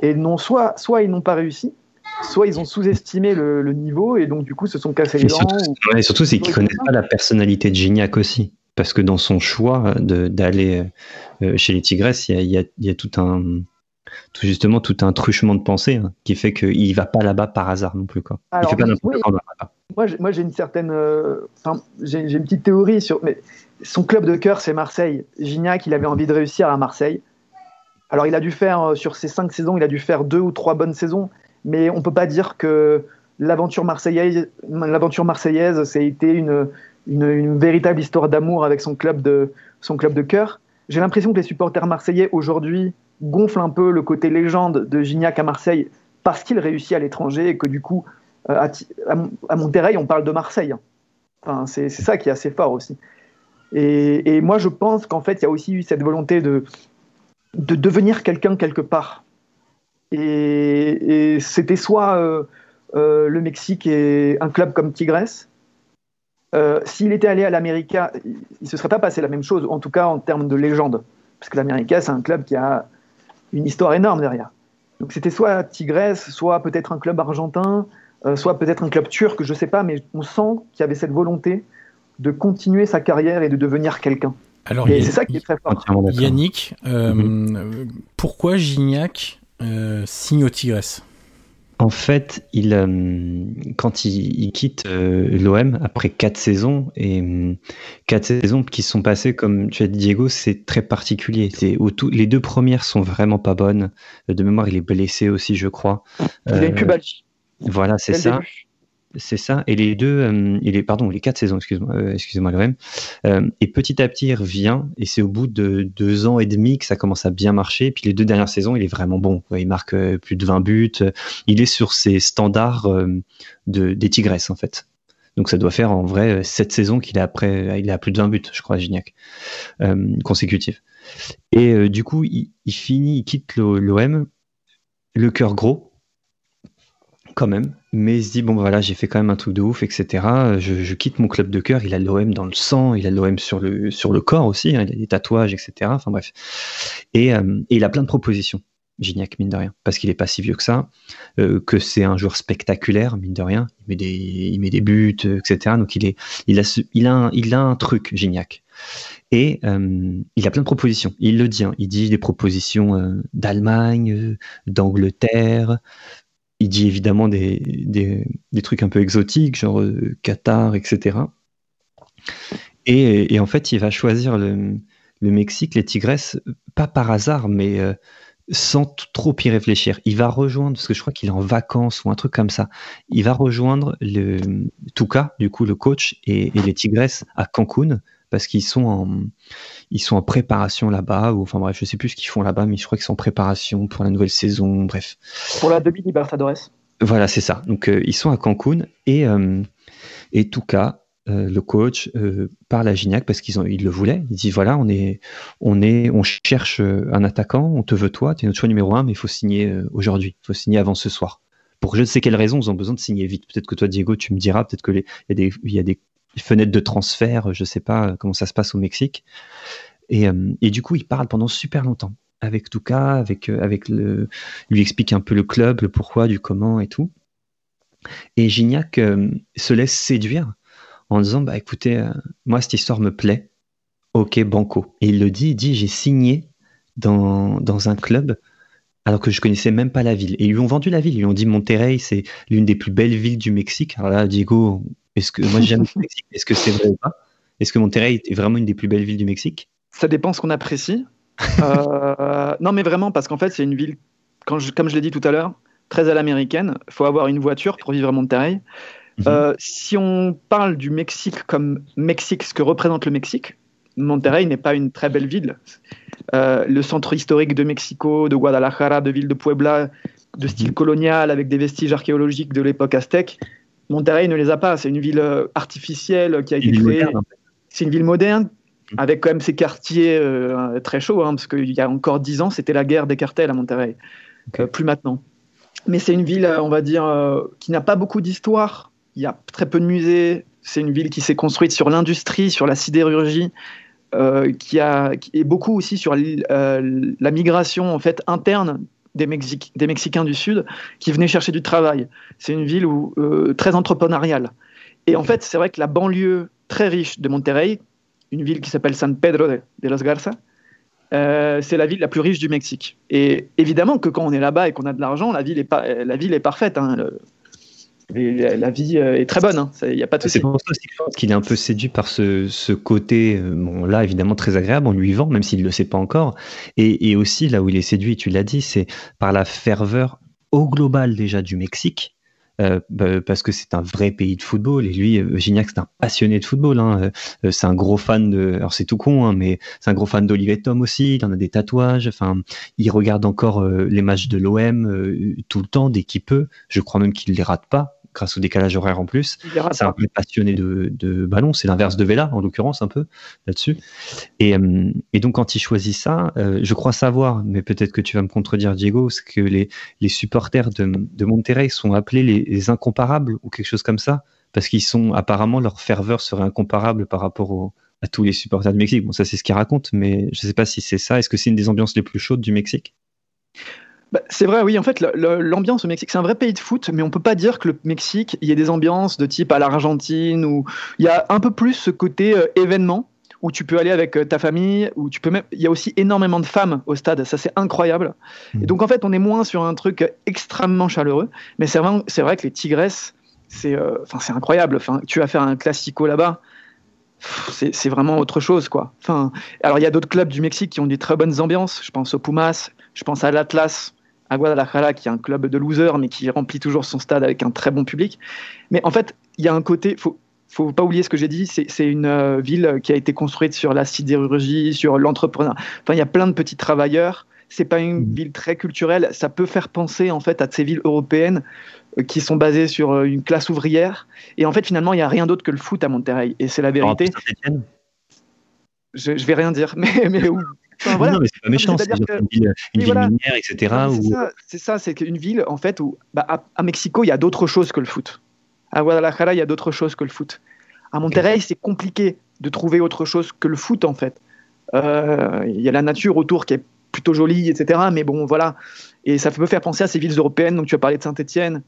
et non, soit, soit ils n'ont pas réussi, soit ils ont sous-estimé le, niveau et donc du coup se sont cassés les dents. Surtout, surtout c'est qu'ils ne connaissent pas la personnalité de Gignac aussi. Parce que dans son choix d'aller euh, chez les Tigresses, il y a, y a, tout un, tout justement tout un truchement de pensée hein, qui fait qu'il va pas là-bas par hasard non plus quoi. il fait pas n'importe quoi Moi, j'ai une certaine, euh, j'ai une petite théorie sur, mais son club de cœur c'est Marseille. Gignac, il avait envie de réussir à Marseille. Alors il a dû faire euh, sur ces cinq saisons, il a dû faire deux ou trois bonnes saisons, mais on peut pas dire que l'aventure marseillaise, l'aventure marseillaise, été une, une, véritable histoire d'amour avec son club de son club de cœur. J'ai l'impression que les supporters marseillais aujourd'hui gonfle un peu le côté légende de Gignac à Marseille parce qu'il réussit à l'étranger et que du coup, à, à, Monterrey, on parle de Marseille. Enfin, c'est ça qui est assez fort aussi. Et, moi, je pense qu'en fait, il y a aussi eu cette volonté de, de devenir quelqu'un quelque part. Et, c'était soit euh, euh, le Mexique et un club comme Tigres. Euh, s'il était allé à l'América, il ne se serait pas passé la même chose, en tout cas en termes de légende. Parce que l'América, c'est un club qui a une histoire énorme derrière. Donc c'était soit Tigres, soit peut-être un club argentin, soit peut-être un club turc, je ne sais pas, mais on sent qu'il y avait cette volonté de continuer sa carrière et de devenir quelqu'un. Alors, c'est ça qui est très fort. Yannick, euh, mhm. pourquoi Gignac euh, signe au Tigres? En fait, il, euh, quand il, quitte l'OM après quatre saisons et quatre saisons qui sont passées, comme tu as dit Diego, c'est très particulier. C'est les deux premières sont vraiment pas bonnes. De mémoire, il est blessé aussi, je crois. Il a une pubalgie. Voilà, c'est ça. C'est ça. Et les deux, euh, et les, pardon, les quatre saisons, excuse-moi, euh, excusez-moi même. Euh, et petit à petit, il revient. Et c'est au bout de deux ans et demi que ça commence à bien marcher. Et puis les deux dernières saisons, il est vraiment bon. Il marque plus de 20 buts. Il est sur ses standards de, des Tigresses, en fait. Donc ça doit faire en vrai sept saisons qu'il est après, il a plus de 20 buts, je crois, Gignac, euh, consécutifs. Et du coup, il, il, finit, il quitte l'OM, le cœur gros, quand même, mais il se dit bon voilà j'ai fait quand même un truc de ouf etc. Je, quitte mon club de cœur, il a l'OM dans le sang, il a l'OM sur le sur le corps aussi, hein, il a des tatouages etc. Enfin bref, et, euh, et, il a plein de propositions. Gignac mine de rien, parce qu'il est pas si vieux que ça, euh, que c'est un joueur spectaculaire mine de rien, il met des il met des buts etc. Donc il est il a il a un, il a un truc Gignac. Et euh, il a plein de propositions. Il le dit. Hein. il dit des propositions d'Allemagne, d'Angleterre, il dit évidemment des, des, trucs un peu exotiques, genre euh, Qatar, etc. Et, en fait, il va choisir le, Mexique, les Tigresses, pas par hasard, mais euh, sans trop y réfléchir. Il va rejoindre, parce que je crois qu'il est en vacances ou un truc comme ça, il va rejoindre le Tuca, du coup le coach, et, et les Tigresses à Cancun, parce qu'ils sont en, ils sont en préparation là-bas, ou enfin bref, je sais plus ce qu'ils font là-bas, mais je crois qu'ils sont en préparation pour la nouvelle saison, bref. Pour la demi Libertadores. Voilà, c'est ça. Donc euh, ils sont à Cancun et euh, et Touka, euh, le coach, parle à Gignac parce qu'ils ils le voulaient. Il dit voilà, on est, on est, on cherche un attaquant, on te veut toi, tu es notre choix numéro un, mais il faut signer aujourd'hui, il faut signer avant ce soir. Pour je ne sais quelles raisons, ils ont besoin de signer vite. Peut-être que toi, Diego, tu me diras, peut-être que il y y a des fenêtres de transfert, je sais pas comment ça se passe au Mexique. Et, euh, et du coup, il parle pendant super longtemps avec Touka, avec, euh, avec le, lui explique un peu le club, le pourquoi, du comment et tout. Et Gignac euh, se laisse séduire en disant bah écoutez, moi cette histoire me plaît, ok banco. Et il le dit, il dit j'ai signé dans, dans un club alors que je connaissais même pas la ville. Et ils lui ont vendu la ville, ils lui ont dit Monterrey, c'est l'une des plus belles villes du Mexique. Alors là, Diego, est-ce que moi j'aime le Mexique Est-ce que c'est vrai ou pas? Est-ce que Monterrey est vraiment une des plus belles villes du Mexique? Ça dépend ce qu'on apprécie. Euh, non, mais vraiment, parce qu'en fait, c'est une ville, quand comme je l'ai dit tout à l'heure, très à l'américaine. Il faut avoir une voiture pour vivre à Monterrey. Mhm. Euh, si on parle du Mexique comme Mexique, ce que représente le Mexique, Monterrey n'est pas une très belle ville. Euh, le centre historique de Mexico, de Guadalajara, de ville de Puebla, de style mhm. colonial avec des vestiges archéologiques de l'époque aztèque, Monterrey ne les a pas. C'est une ville euh, artificielle qui a été créée. C'est une ville moderne mmh. avec quand même ses quartiers euh, très chauds, hein, parce qu'il y a encore dix ans, c'était la guerre des cartels à Monterrey. Euh, plus maintenant. Mais c'est une ville, on va dire, qui n'a pas beaucoup d'histoire. Il y a très peu de musées. C'est une ville qui s'est construite sur l'industrie, sur la sidérurgie, qui a et beaucoup aussi sur la migration en fait interne des, des, Mexicains du Sud qui venaient chercher du travail. C'est une ville euh, très entrepreneuriale. Et en fait, c'est vrai que la banlieue très riche de Monterrey, une ville qui s'appelle San Pedro de, Los Garza, euh, c'est la ville la plus riche du Mexique. Et évidemment que quand on est là-bas et qu'on a de l'argent, la ville est, la ville est parfaite. Hein la, vie euh, est très bonne, hein. il n'y a pas de C'est pour ça qu'il est un peu séduit par ce, côté, euh, bon là évidemment très agréable, on lui vend, même s'il ne le sait pas encore. Et, aussi là où il est séduit, tu l'as dit, c'est par la ferveur au global déjà du Mexique, euh, bah, parce que c'est un vrai pays de football. Et lui, euh, Gignac, c'est un passionné de football. Hein. Euh, c'est un gros fan de. Alors c'est tout con, hein, mais c'est un gros fan d'Olivier Tom aussi. Il en a des tatouages. Enfin, il regarde encore les matchs de l'OM tout le temps dès qu'il peut. Je crois même qu'il les rate pas grâce au décalage horaire en plus. C'est un peu passionné de, de ballon, c'est l'inverse de Vela en l'occurrence un peu là-dessus. Et, euh, et, donc quand il choisit ça, euh, je crois savoir, mais peut-être que tu vas me contredire Diego, c'est que les, les supporters de, de Monterrey sont appelés les, incomparables ou quelque chose comme ça, parce qu'ils sont apparemment leur ferveur serait incomparable par rapport à tous les supporters du Mexique. Bon ça c'est ce qu'ils racontent, mais je ne sais pas si c'est ça. Est-ce que c'est une des ambiances les plus chaudes du Mexique? Bah, c'est vrai, oui. En fait, l'ambiance au Mexique, c'est un vrai pays de foot, mais on peut pas dire que le Mexique, il y ait des ambiances de type à l'Argentine où il y a un peu plus ce côté euh, événement où tu peux aller avec euh, ta famille, où tu peux même. Il y a aussi énormément de femmes au stade, ça c'est incroyable. Mmh. Et donc en fait, on est moins sur un truc extrêmement chaleureux, mais c'est vrai, c'est vrai que les Tigresses, c'est, euh, c'est incroyable. Enfin, tu vas faire un classico là-bas. C'est vraiment autre chose, quoi. Enfin, alors il y a d'autres clubs du Mexique qui ont des très bonnes ambiances. Je pense au Pumas, je pense à l'Atlas à Guadalajara, qui est un club de losers, mais qui remplit toujours son stade avec un très bon public. Mais en fait, il y a un côté, faut, faut pas oublier ce que j'ai dit, c'est une euh, ville qui a été construite sur la sidérurgie, sur l'entrepreneur. Enfin, il y a plein de petits travailleurs. C'est pas une mmh. ville très culturelle. Ça peut faire penser en fait à ces villes européennes euh, qui sont basées sur euh, une classe ouvrière. Et en fait, finalement, il n'y a rien d'autre que le foot à Monterrey. Et c'est la vérité. Je, je vais rien dire, [laughs] mais, mais non, mais c'est pas méchant, c'est une ville, minière, etc. C'est ça, c'est une ville, en fait, où bah, à, Mexico, il y a d'autres choses que le foot. À Guadalajara, il y a d'autres choses que le foot. À Monterrey, c'est compliqué de trouver autre chose que le foot, en fait. Euh, il y a la nature autour qui est plutôt jolie, etc. Mais bon, voilà. Et ça peut faire penser à ces villes européennes. Donc, tu as parlé de Saint-Etienne.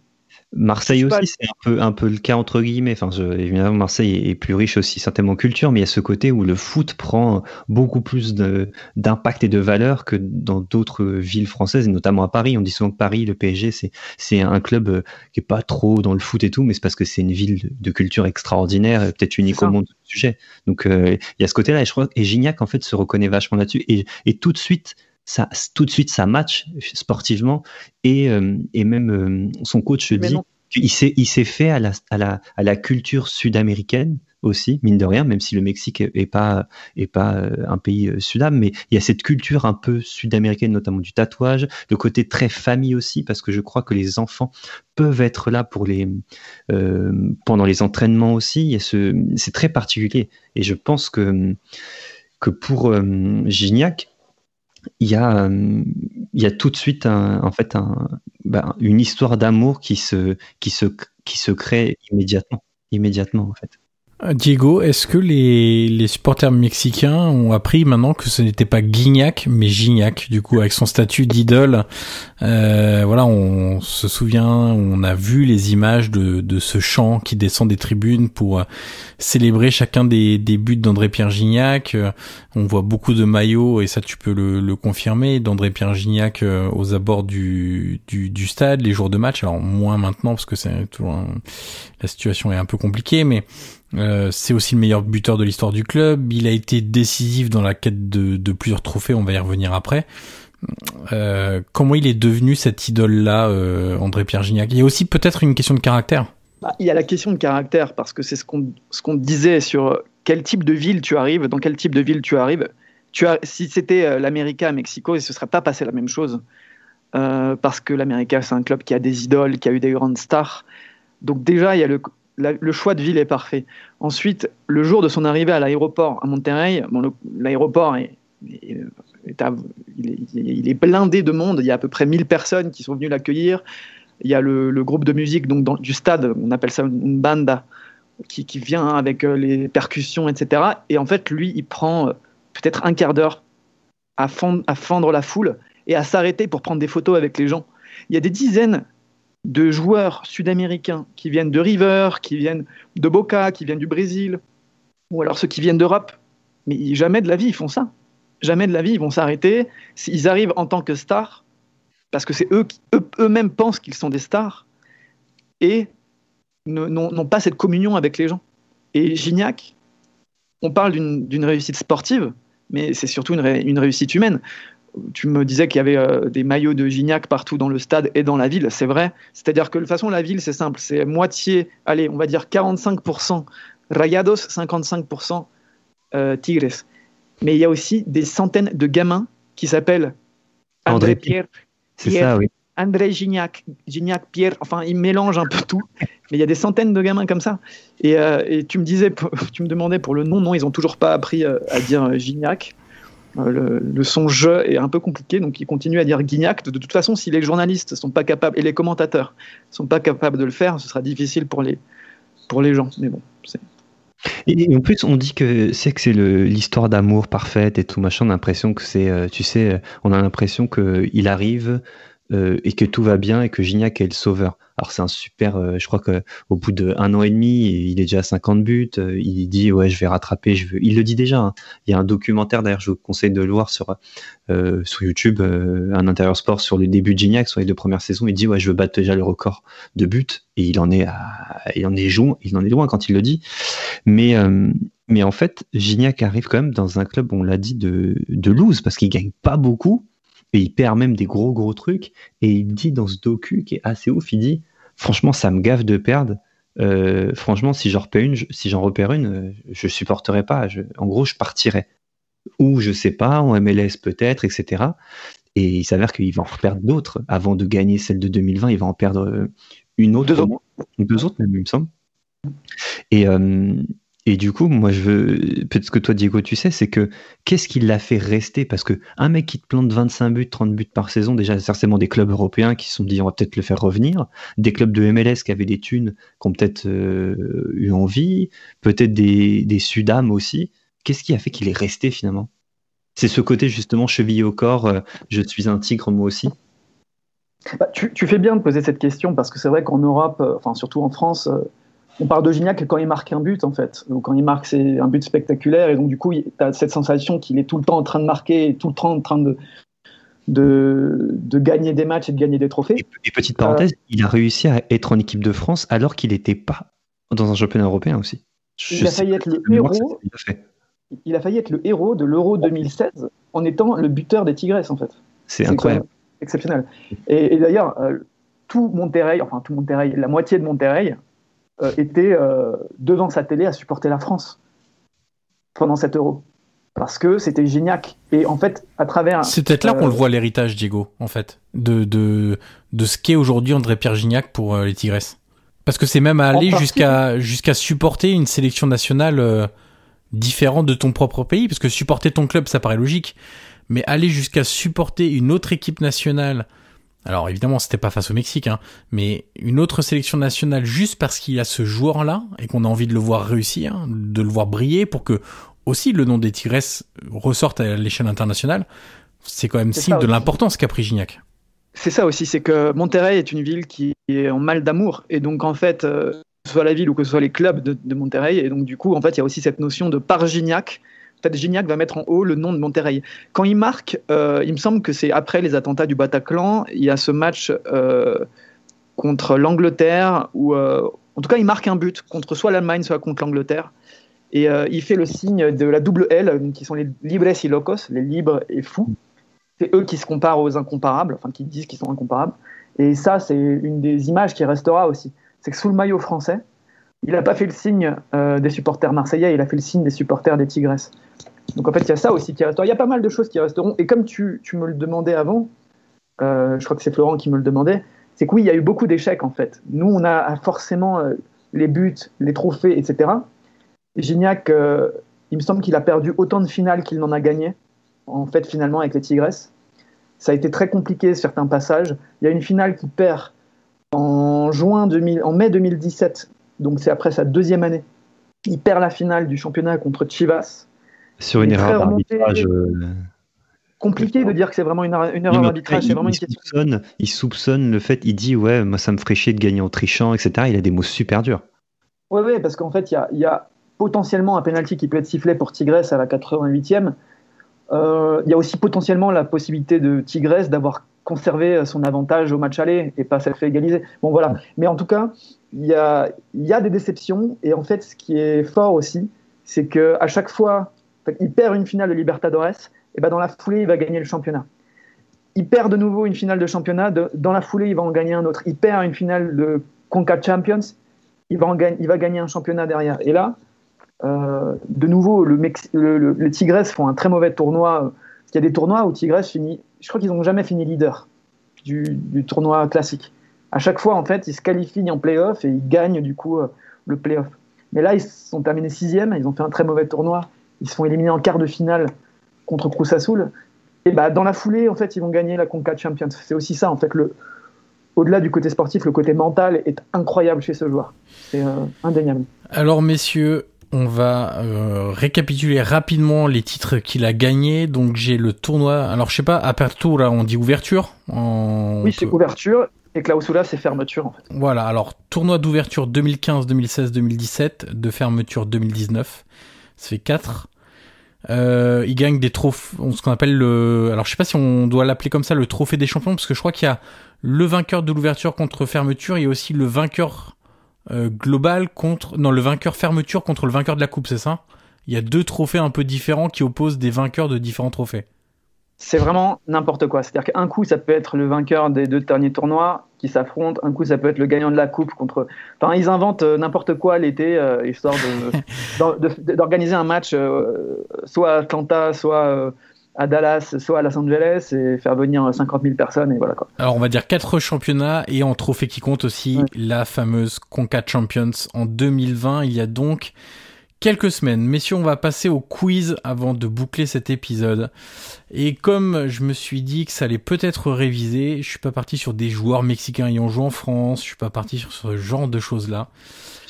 Marseille aussi, c'est un peu, un peu le cas entre guillemets. Enfin, évidemment, Marseille est plus riche aussi certainement en culture, mais il y a ce côté où le foot prend beaucoup plus d'impact et de valeur que dans d'autres villes françaises, et notamment à Paris. On dit souvent que Paris, le PSG, c'est un club euh, qui est pas trop dans le foot et tout, mais c'est parce que c'est une ville de culture extraordinaire, peut-être unique au monde sujet. Donc euh, il y a ce côté-là, et je crois et Gignac en fait se reconnaît vachement là-dessus, et, et tout de suite ça, tout de suite, ça match sportivement. Et, euh, et même euh, son coach dit qu'il s'est, il s'est fait à la, à, la, à la culture sud-américaine aussi, mine de rien, même si le Mexique est pas, est pas euh, un pays sud-am, mais il y a cette culture un peu sud-américaine, notamment du tatouage, le côté très famille aussi, parce que je crois que les enfants peuvent être là pour les, euh, pendant les entraînements aussi. Ce, c'est très particulier. Et je pense que, que pour euh, Gignac, il y a, euh, il y a tout de suite un, en fait un, ben, une histoire d'amour qui se, qui, se, qui se crée immédiatement, immédiatement en fait. Euh, Diego, est-ce que les, les, supporters mexicains ont appris maintenant que ce n'était pas Guignac, mais Gignac, du coup, avec son statut d'idole euh, Voilà, on se souvient, on a vu les images de, de ce chant qui descend des tribunes pour euh, célébrer chacun des, des buts d'André-Pierre Gignac. On voit beaucoup de maillots, et ça tu peux le, le confirmer, d'André-Pierre Gignac aux abords du, du, du, stade, les jours de match. Alors moins maintenant, parce que c'est toujours la situation est un peu compliquée, mais euh, c'est aussi le meilleur buteur de l'histoire du club. Il a été décisif dans la quête de, plusieurs trophées. On va y revenir après. Euh, comment il est devenu cette idole-là, euh, André Pierre Gignac Il y a aussi peut-être une question de caractère. Bah, il y a la question de caractère parce que c'est ce qu'on ce qu'on disait sur quel type de ville tu arrives, dans quel type de ville tu arrives. Si c'était l'América à Mexico, ce serait pas passé la même chose parce que l'América c'est un club qui a des idoles, qui a eu des grandes stars. Donc déjà il y a le, le choix de ville est parfait. Ensuite, le jour de son arrivée à l'aéroport à Monterrey, l'aéroport est, il, est, blindé de monde. Il y a à peu près 1000 personnes qui sont venues l'accueillir. Il y a le, groupe de musique donc du stade, on appelle ça une banda, qui, vient avec euh, les percussions, etc. Et en fait, lui, il prend euh, peut-être un quart d'heure à, à fendre la foule et à s'arrêter pour prendre des photos avec les gens. Il y a des dizaines de joueurs sud-américains qui viennent de River, qui viennent de Boca, qui viennent du Brésil, ou alors ceux qui viennent d'Europe. Mais jamais de la vie ils font ça. Jamais de la vie ils vont s'arrêter. Ils arrivent en tant que stars, parce que c'est eux qui eux-mêmes pensent qu'ils sont des stars, et n'ont pas cette communion avec les gens. Et Gignac, on parle d'une réussite sportive, mais c'est surtout une, réussite humaine. Tu me disais qu'il y avait des maillots de Gignac partout dans le stade et dans la ville, c'est vrai. C'est-à-dire que de toute façon, la ville, c'est simple, c'est moitié, allez, on va dire 45% Rayados, 55% Tigres. Mais il y a aussi des centaines de gamins qui s'appellent André, Pierre. C'est ça, oui. André Gignac, Gignac, Pierre, enfin, ils mélangent un peu tout. Mais il y a des centaines de gamins comme ça. Et, et, tu me disais, [laughs] tu me demandais pour le nom, non, ils n'ont toujours pas appris à dire Gignac. Euh, le, son je est un peu compliqué, donc il continue à dire Guignac. De, toute façon, si les journalistes sont pas capables et les commentateurs sont pas capables de le faire, ce sera difficile pour les, pour les gens. Mais bon, et en plus, on dit que c'est que c'est l'histoire d'amour parfaite et tout machin. On a l'impression que c'est, euh, tu sais, on a l'impression qu'il arrive euh, et que tout va bien et que Gignac est le sauveur. Alors c'est un super, euh, je crois que au bout d'un an et demi, il est déjà à 50 buts. Euh, il dit ouais, je vais rattraper. Je veux. Il le dit déjà. Hein. Il y a un documentaire d'ailleurs, je vous conseille de le voir sur sur YouTube, un intérieur sport sur le début de Gignac sur les deux premières saisons. Il dit ouais, je veux battre déjà le record de buts et il en est il en est loin, il en est loin quand il le dit. Mais mais en fait, Gignac arrive quand même dans un club, on l'a dit, de, de loose parce qu'il gagne pas beaucoup et il perd même des gros gros trucs. Et il dit dans ce docu qui est assez ouf, il dit franchement ça me gaffe de perdre. Euh, franchement, si j'en repère une, si j'en repère une, euh, je supporterai pas. en gros, je partirai. Ou je sais pas, en MLS peut-être, etc. Et il s'avère qu'il va en perdre d'autres. Avant de gagner celle de 2020, il va en perdre euh, une autre, deux autres, deux autres même, il me semble. Et, et du coup, moi, je veux, peut-être que toi, Diego, tu sais, c'est que qu'est-ce qui l'a fait rester? Parce que un mec qui te plante 25 buts, 30 buts par saison, déjà, certainement des clubs européens qui se sont dit, on va peut-être le faire revenir, des clubs de MLS qui avaient des thunes, qui ont peut-être euh, eu envie, peut-être des, des Sudam aussi. Qu'est-ce qui a fait qu'il est resté finalement? C'est ce côté, justement, chevillé au corps, euh, je suis un tigre, moi aussi. Bah, tu, fais bien de poser cette question parce que c'est vrai qu'en Europe, euh, enfin surtout en France, on parle de Gignac quand il marque un but, en fait. Donc, quand il marque, c'est un but spectaculaire. Et donc, du coup, tu as cette sensation qu'il est tout le temps en train de marquer, tout le temps en train de, de, gagner des matchs et de gagner des trophées. Et, petite parenthèse, euh, il a réussi à être en équipe de France alors qu'il n'était pas dans un championnat européen aussi. il a failli être le héros. Il a, failli être le héros de l'Euro 2016 en étant le buteur des Tigresses, en fait. C'est incroyable. Exceptionnel. Et, d'ailleurs, euh, tout Monterrey, enfin tout Monterrey, la moitié de Monterrey, euh, était euh, devant sa télé à supporter la France pendant cet euro. Parce que c'était Gignac. Et en fait, à travers. C'est peut-être là qu'on le euh, voit l'héritage, Diego, en fait, de, de, de ce qu'est aujourd'hui André Pierre Gignac pour les Tigresses. Parce que c'est même à aller jusqu'à jusqu'à supporter une sélection nationale différente de ton propre pays. Parce que supporter ton club, ça paraît logique. Mais aller jusqu'à supporter une autre équipe nationale alors évidemment, c'était pas face au Mexique, hein, mais une autre sélection nationale juste parce qu'il y a ce joueur-là et qu'on a envie de le voir réussir, de le voir briller pour que aussi le nom des Tigresses ressorte à l'échelle internationale, c'est quand même signe de l'importance qu'a pris Gignac. C'est ça aussi, c'est que Monterrey est une ville qui est en mal d'amour et donc en fait, euh, que ce soit la ville ou que ce soit les clubs de, de Monterrey, et donc du coup, en fait, il y a aussi cette notion de par Gignac fait, Gignac va mettre en haut le nom de Monterrey. Quand il marque, euh, il me semble que c'est après les attentats du Bataclan, il y a ce match euh, contre l'Angleterre, où euh, en tout cas il marque un but contre soit l'Allemagne, soit contre l'Angleterre. Et il fait le signe de la double L, qui sont les libres y locos, les libres et fous. C'est eux qui se comparent aux incomparables, enfin qui disent qu'ils sont incomparables. Et ça, c'est une des images qui restera aussi. C'est que sous le maillot français, il n'a pas fait le signe des supporters marseillais, il a fait le signe des supporters des Tigresses. Donc en fait, il y a ça aussi qui restera. Il y a pas mal de choses qui resteront. Et comme tu, me le demandais avant, euh, je crois que c'est Florent qui me le demandait, c'est que oui, il y a eu beaucoup d'échecs en fait. Nous, on a forcément euh, les buts, les trophées, etc. Gignac, euh, il me semble qu'il a perdu autant de finales qu'il n'en a gagné, en fait, finalement, avec les Tigresses. Ça a été très compliqué, certains passages. Il y a une finale qui perd en, juin 2000, en mai 2017, donc c'est après sa deuxième année. Il perd la finale du championnat contre Chivas. Sur une erreur d'arbitrage. Euh, compliqué de dire que c'est vraiment une, erreur d'arbitrage, soupçonne, Il soupçonne le fait, il dit ouais, moi ça me ferait chier de gagner en trichant, etc. Il a des mots super durs. Oui, ouais, parce qu'en fait, il y a, potentiellement un penalty qui peut être sifflé pour Tigresse à la 88e. Euh, il y a aussi potentiellement la possibilité de Tigresse d'avoir conservé son avantage au match aller et pas s'être fait égaliser. Bon voilà. Mais en tout cas, il y a, y a des déceptions et en fait, ce qui est fort aussi, c'est que à chaque fois il perd une finale de Libertadores, et ben dans la foulée, il va gagner le championnat. il perd de nouveau une finale de championnat. dans la foulée, il va en gagner un autre. Il perd une finale de Conca Champions. Il va, il va gagner un championnat derrière. Et là, euh, de nouveau, le, le, les Tigres font un très mauvais tournoi. Il y a des tournois où Tigres finit. Je crois qu'ils n'ont jamais fini leader du, tournoi classique. À chaque fois, en fait, ils se qualifient en playoff et ils gagnent du coup euh, le playoff. Mais là, ils sont terminés sixième. Ils ont fait un très mauvais tournoi. Ils se font éliminer en quart de finale contre Cruz. Et bah, dans la foulée, en fait, ils vont gagner la Conca Champions. C'est aussi ça, en fait, le, au-delà du côté sportif, le côté mental est incroyable chez ce joueur. C'est euh, indéniable. Alors, messieurs, on va euh, récapituler rapidement les titres qu'il a gagnés. Donc, j'ai le tournoi. Alors, je sais pas, Apertura, on dit ouverture? Oui, c'est ouverture. Et Clausula, c'est fermeture, en fait. Voilà. Alors, tournoi d'ouverture 2015, 2016, 2017, de fermeture 2019. Ça fait 4. Euh, il gagne des trophées, ce qu'on appelle le, alors je sais pas si on doit l'appeler comme ça, le trophée des champions, parce que je crois qu'il y a le vainqueur de l'ouverture contre fermeture, il y a aussi le vainqueur euh, global contre, non, le vainqueur fermeture contre le vainqueur de la coupe, c'est ça? Il y a deux trophées un peu différents qui opposent des vainqueurs de différents trophées c'est vraiment n'importe quoi. C'est-à-dire qu'un coup, ça peut être le vainqueur des deux derniers tournois qui s'affrontent, un coup, ça peut être le gagnant de la coupe contre. Enfin, ils inventent euh, n'importe quoi l'été, euh, histoire [laughs] d'organiser un match euh, soit à Atlanta, soit à Dallas, soit à Los Angeles et faire venir 50 000 personnes et voilà quoi. Alors on va dire quatre championnats et en trophée qui compte aussi la fameuse Conca Champions en 2020. Il y a donc quelques semaines. Messieurs, on va passer au quiz avant de boucler cet épisode. Et comme je me suis dit que ça allait peut-être réviser, je suis pas parti sur des joueurs mexicains ayant joué en France, je suis pas parti sur ce genre de choses-là.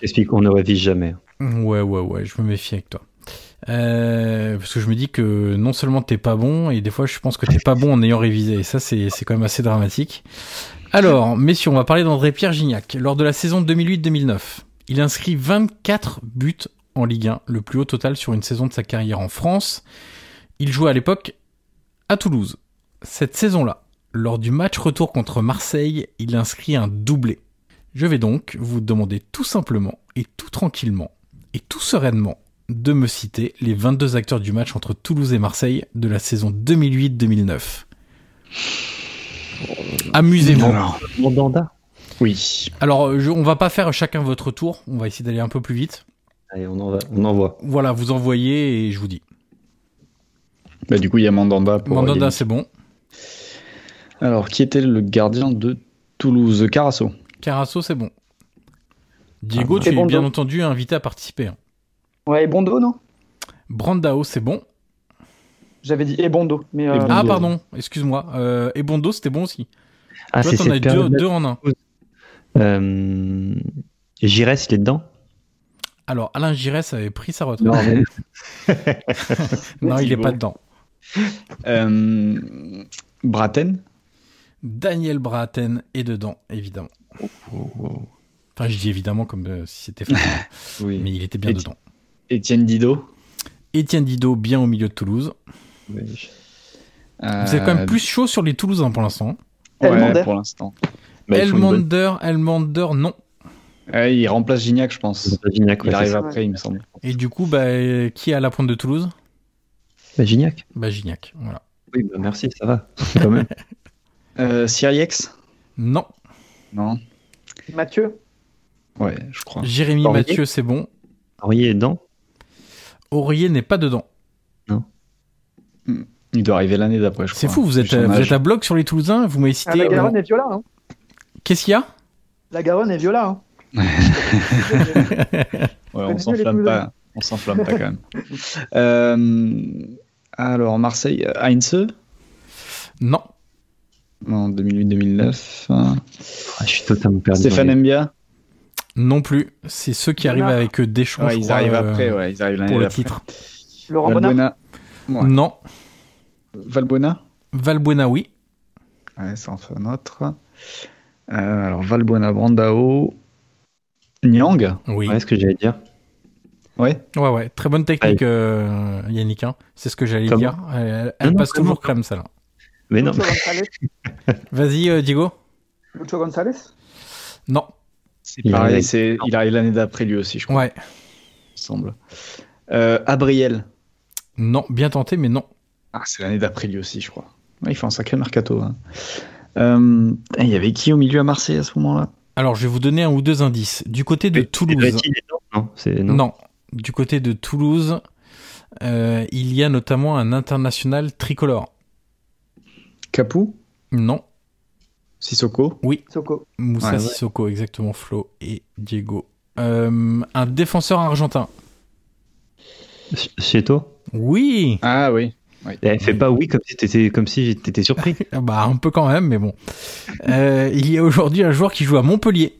J'explique qu'on ne révise jamais. Ouais, ouais, ouais, je me méfie avec toi. Euh, parce que je me dis que non seulement t'es pas bon, et des fois je pense que t'es pas bon en ayant révisé. Et ça, c'est quand même assez dramatique. Alors, messieurs, on va parler d'André-Pierre Gignac. Lors de la saison 2008-2009, il inscrit 24 buts en Ligue 1, le plus haut total sur une saison de sa carrière en France. Il jouait à l'époque à Toulouse. Cette saison-là, lors du match retour contre Marseille, il inscrit un doublé. Je vais donc vous demander tout simplement et tout tranquillement et tout sereinement de me citer les 22 acteurs du match entre Toulouse et Marseille de la saison 2008-2009. Amusez-vous. Mandanda Oui. Alors, on va pas faire chacun votre tour. On va essayer d'aller un peu plus vite. Allez, on, on envoie. Voilà, vous envoyez et je vous dis. Bah, du coup, il y a Mandanda. Pour Mandanda, c'est bon. Alors, qui était le gardien de Toulouse? Carasso. Carasso, c'est bon. Diego, ah, tu es bien entendu invité à participer. Hein. Ouais, et Bondo, non? Brandao, c'est bon. J'avais dit Ebondo. Mais euh, Ah, pardon, excuse-moi. Euh, Ebondo, c'était bon aussi. Ah, Toi, t'en as deux, deux, en un. Euh... Giresse, il est dedans? Alors, Alain Giresse avait pris sa retraite. Non, [laughs] il n'est pas dedans. Euh, Braten? Daniel Braten est dedans, évidemment. Enfin, je dis évidemment comme euh, si c'était facile. oui. Mais il était bien dedans. Étienne Dido Étienne Dido, bien au milieu de Toulouse. Vous êtes quand même euh, plus chaud sur les Toulousains pour l'instant. Ouais, pour l'instant. Elmander, Elmander, non il remplace Gignac, je pense. il arrive après, il me semble. Et du coup, bah, qui est à la pointe de Toulouse? Bah, Gignac. Bah, Gignac, voilà. Oui, bah, merci, ça va. Quand même. [laughs] euh, Siriex Non. Non. Mathieu? Ouais, je crois. Jérémy Mathieu, c'est bon. Aurier est dedans Aurier n'est pas dedans. Non. Il doit arriver l'année d'après, je crois. C'est fou, vous êtes, vous êtes à bloc sur les Toulousains, vous m'avez cité. Ah, la Garonne est Viola. Hein. Qu'est-ce qu'il y a? La Garonne est Viola. Hein. [laughs] on s'enflamme pas. On s'enflamme pas quand même. [laughs] Euh, alors, Marseille, Heinze? Non. En 2008-2009. Ah, je suis totalement perdu. Stéphane Mbia? Non plus. C'est ceux qui arrivent avec Deschamps. Ouais, ils arrivent euh, après, ouais, ils arrivent pour le titre. Laurent Valbuena. Non. Valbuena Valbuena, oui. Ouais, ça en fait un autre. Euh, alors, Valbuena, Brandao. Nyang Oui. Ouais, ce que j'allais dire. Ouais. Ouais, ouais. Très bonne technique, euh, Yannick. Hein. C'est ce que j'allais dire. Elle, passe toujours crème, celle-là. Mais non. [laughs] Vas-y, euh, Diego. Lucho González? Non. C'est pareil, c'est... il arrive l'année d'après lui aussi, je crois. Ouais. Il semble. Euh, Abriel. Non, bien tenté, mais non. Ah, c'est l'année d'après lui aussi, je crois. il fait un sacré mercato. Hein. Euh, il y avait qui au milieu à Marseille à ce moment-là? Alors, je vais vous donner un ou deux indices. Du côté de Toulouse. Non, non. non, du côté de Toulouse, euh, il y a notamment un international tricolore. Capou Non. Sissoko Oui. Soko. Moussa Sissoko, exactement, Flo et Diego. Euh, un défenseur argentin. Chieto Oui. Ah oui. Elle fait pas oui comme si t'étais comme si t'étais surpris. [laughs] bah un peu quand même, mais bon. Euh, il y a aujourd'hui un joueur qui joue à Montpellier.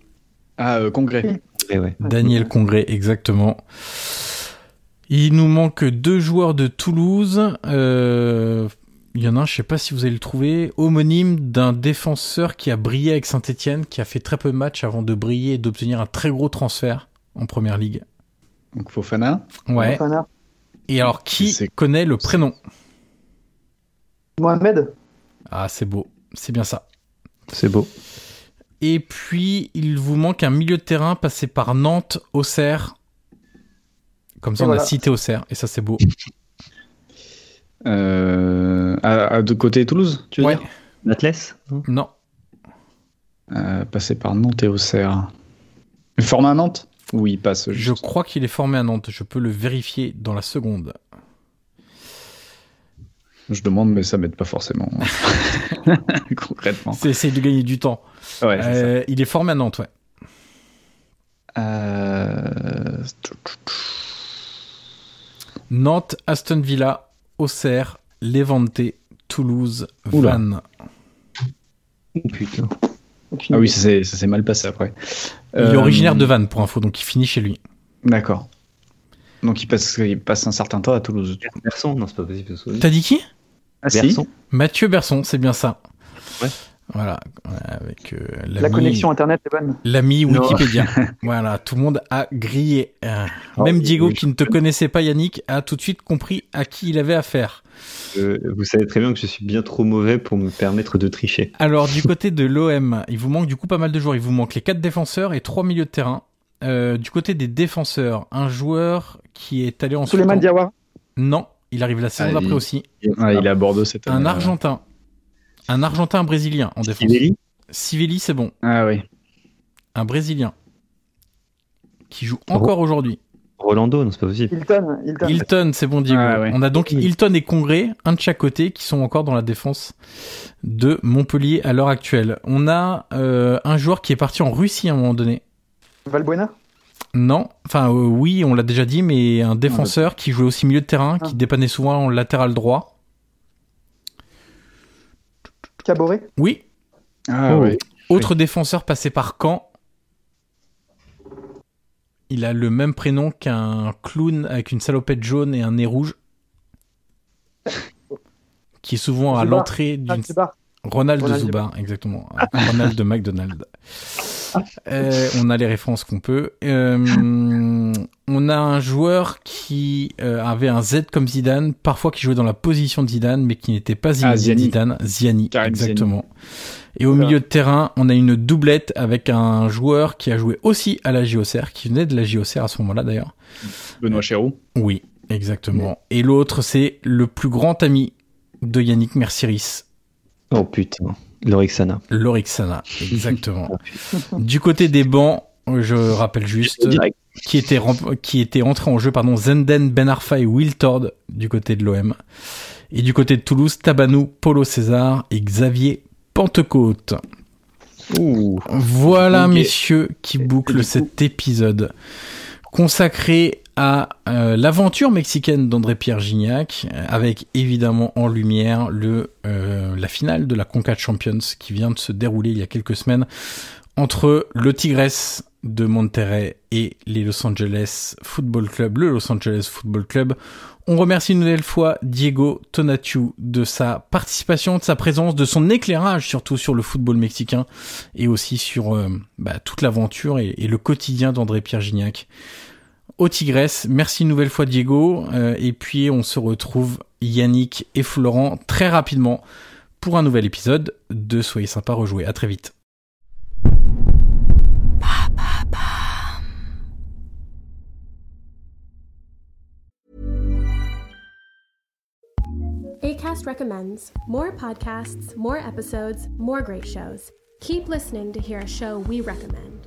Ah euh, Congrès. Daniel Congrès, exactement. Il nous manque deux joueurs de Toulouse. Euh, il y en a un, je sais pas si vous allez le trouver, homonyme d'un défenseur qui a brillé avec Saint-Etienne, qui a fait très peu de matchs avant de briller et d'obtenir un très gros transfert en première ligue. Donc Fofana Ouais. Et alors, qui connaît le prénom? Mohamed Ah, c'est beau. C'est bien ça. C'est beau. Et puis, il vous manque un milieu de terrain passé par Nantes, Auxerre. Comme ça, on a cité Auxerre, et ça, c'est beau. Euh, à, de côté Toulouse, tu veux ouais. dire? L'Atlas Non. Euh, passé par Nantes et Auxerre. Formé à Nantes? Oui, il passe. Je crois qu'il est formé à Nantes. Je peux le vérifier dans la seconde. Je demande, mais ça m'aide pas forcément. [laughs] [laughs] Concrètement. C'est essayer de gagner du temps. Ouais, euh, il est formé à Nantes, ouais. Euh... Nantes, Aston Villa, Auxerre, Levante, Toulouse, Vannes. Oh putain. Ah oui, ça s'est mal passé après. Il est originaire de Vannes pour info, donc il finit chez lui. D'accord. Donc il passe, il passe un certain temps à Toulouse. Berson, non, c'est pas possible. T'as dit qui? Ah, Berson. Mathieu Berson, c'est bien ça. Ouais. Voilà, avec euh, la connexion internet est bonne. L'ami Wikipédia. [laughs] voilà, tout le monde a grillé. Euh, oh, même Diego, qui ne te connaissait pas, Yannick, a tout de suite compris à qui il avait affaire. Euh, vous savez très bien que je suis bien trop mauvais pour me permettre de tricher. Alors, du [laughs] côté de l'OM, il vous manque du coup pas mal de joueurs. Il vous manque les quatre défenseurs et trois milieux de terrain. du côté des défenseurs, un joueur qui est allé en Souleymane Diawara Non, il arrive la saison ah, d'après aussi. Ah, il est à Bordeaux cette année. Un Argentin. Un Argentin, un Brésilien en défense. Sivelli Sivelli, c'est bon. Ah oui. Un Brésilien. Qui joue encore aujourd'hui. Rolando, non, c'est pas possible. Hilton, Hilton. c'est bon, Diego. Ah On a donc Hilton et Congrès, un de chaque côté, qui sont encore dans la défense de Montpellier à l'heure actuelle. On a euh, un joueur qui est parti en Russie à un moment donné. Valbuena? Non, enfin euh, oui, on l'a déjà dit, mais un défenseur qui jouait aussi milieu de terrain, qui ah. dépannait souvent en latéral droit. Caboret Oui. Ah, oui. Autre défenseur passé par Caen. Il a le même prénom qu'un clown avec une salopette jaune et un nez rouge. qui est souvent à l'entrée d'une. Ronald, Ronald de Zubar, exactement. Ronald de McDonald. Euh, on a les références qu'on peut. Euh, on a un joueur qui euh, avait un Z comme Zidane, parfois qui jouait dans la position de Zidane, mais qui n'était pas ah, Zidane. Ziani, exactement. Et au milieu de terrain, on a une doublette avec un joueur qui a joué aussi à la JOCR, qui venait de la JOCR à ce moment-là d'ailleurs. Benoît Chéroux. Oui, exactement. Et l'autre, c'est le plus grand ami de Yannick Mercieris. Oh putain. Lorixana. Lorixana, [laughs] exactement. du côté des bancs, je rappelle juste qui était qui était entré en jeu pardon Zenden Ben Arfa et Will Tord du côté de l'OM et du côté de Toulouse Tabanou, Polo César et Xavier Pentecôte. Voilà messieurs qui bouclent cet épisode consacré à euh, l'aventure mexicaine d'André-Pierre Gignac, avec évidemment en lumière le, euh, la finale de la Concat Champions qui vient de se dérouler il y a quelques semaines entre le Tigres de Monterrey et les Los Angeles Football Club, le Los Angeles Football Club. On remercie une nouvelle fois Diego Tonatiuh de sa participation, de sa présence, de son éclairage surtout sur le football mexicain et aussi sur euh, bah, toute l'aventure et, et, le quotidien d'André-Pierre Gignac au Tigresse. Merci une nouvelle fois Diego. Euh, et puis on se retrouve Yannick et Florent très rapidement pour un nouvel épisode de Soyez sympa rejouer. À très vite. ACAST recommends more podcasts, more episodes, more great shows. Keep listening to hear a show we recommend.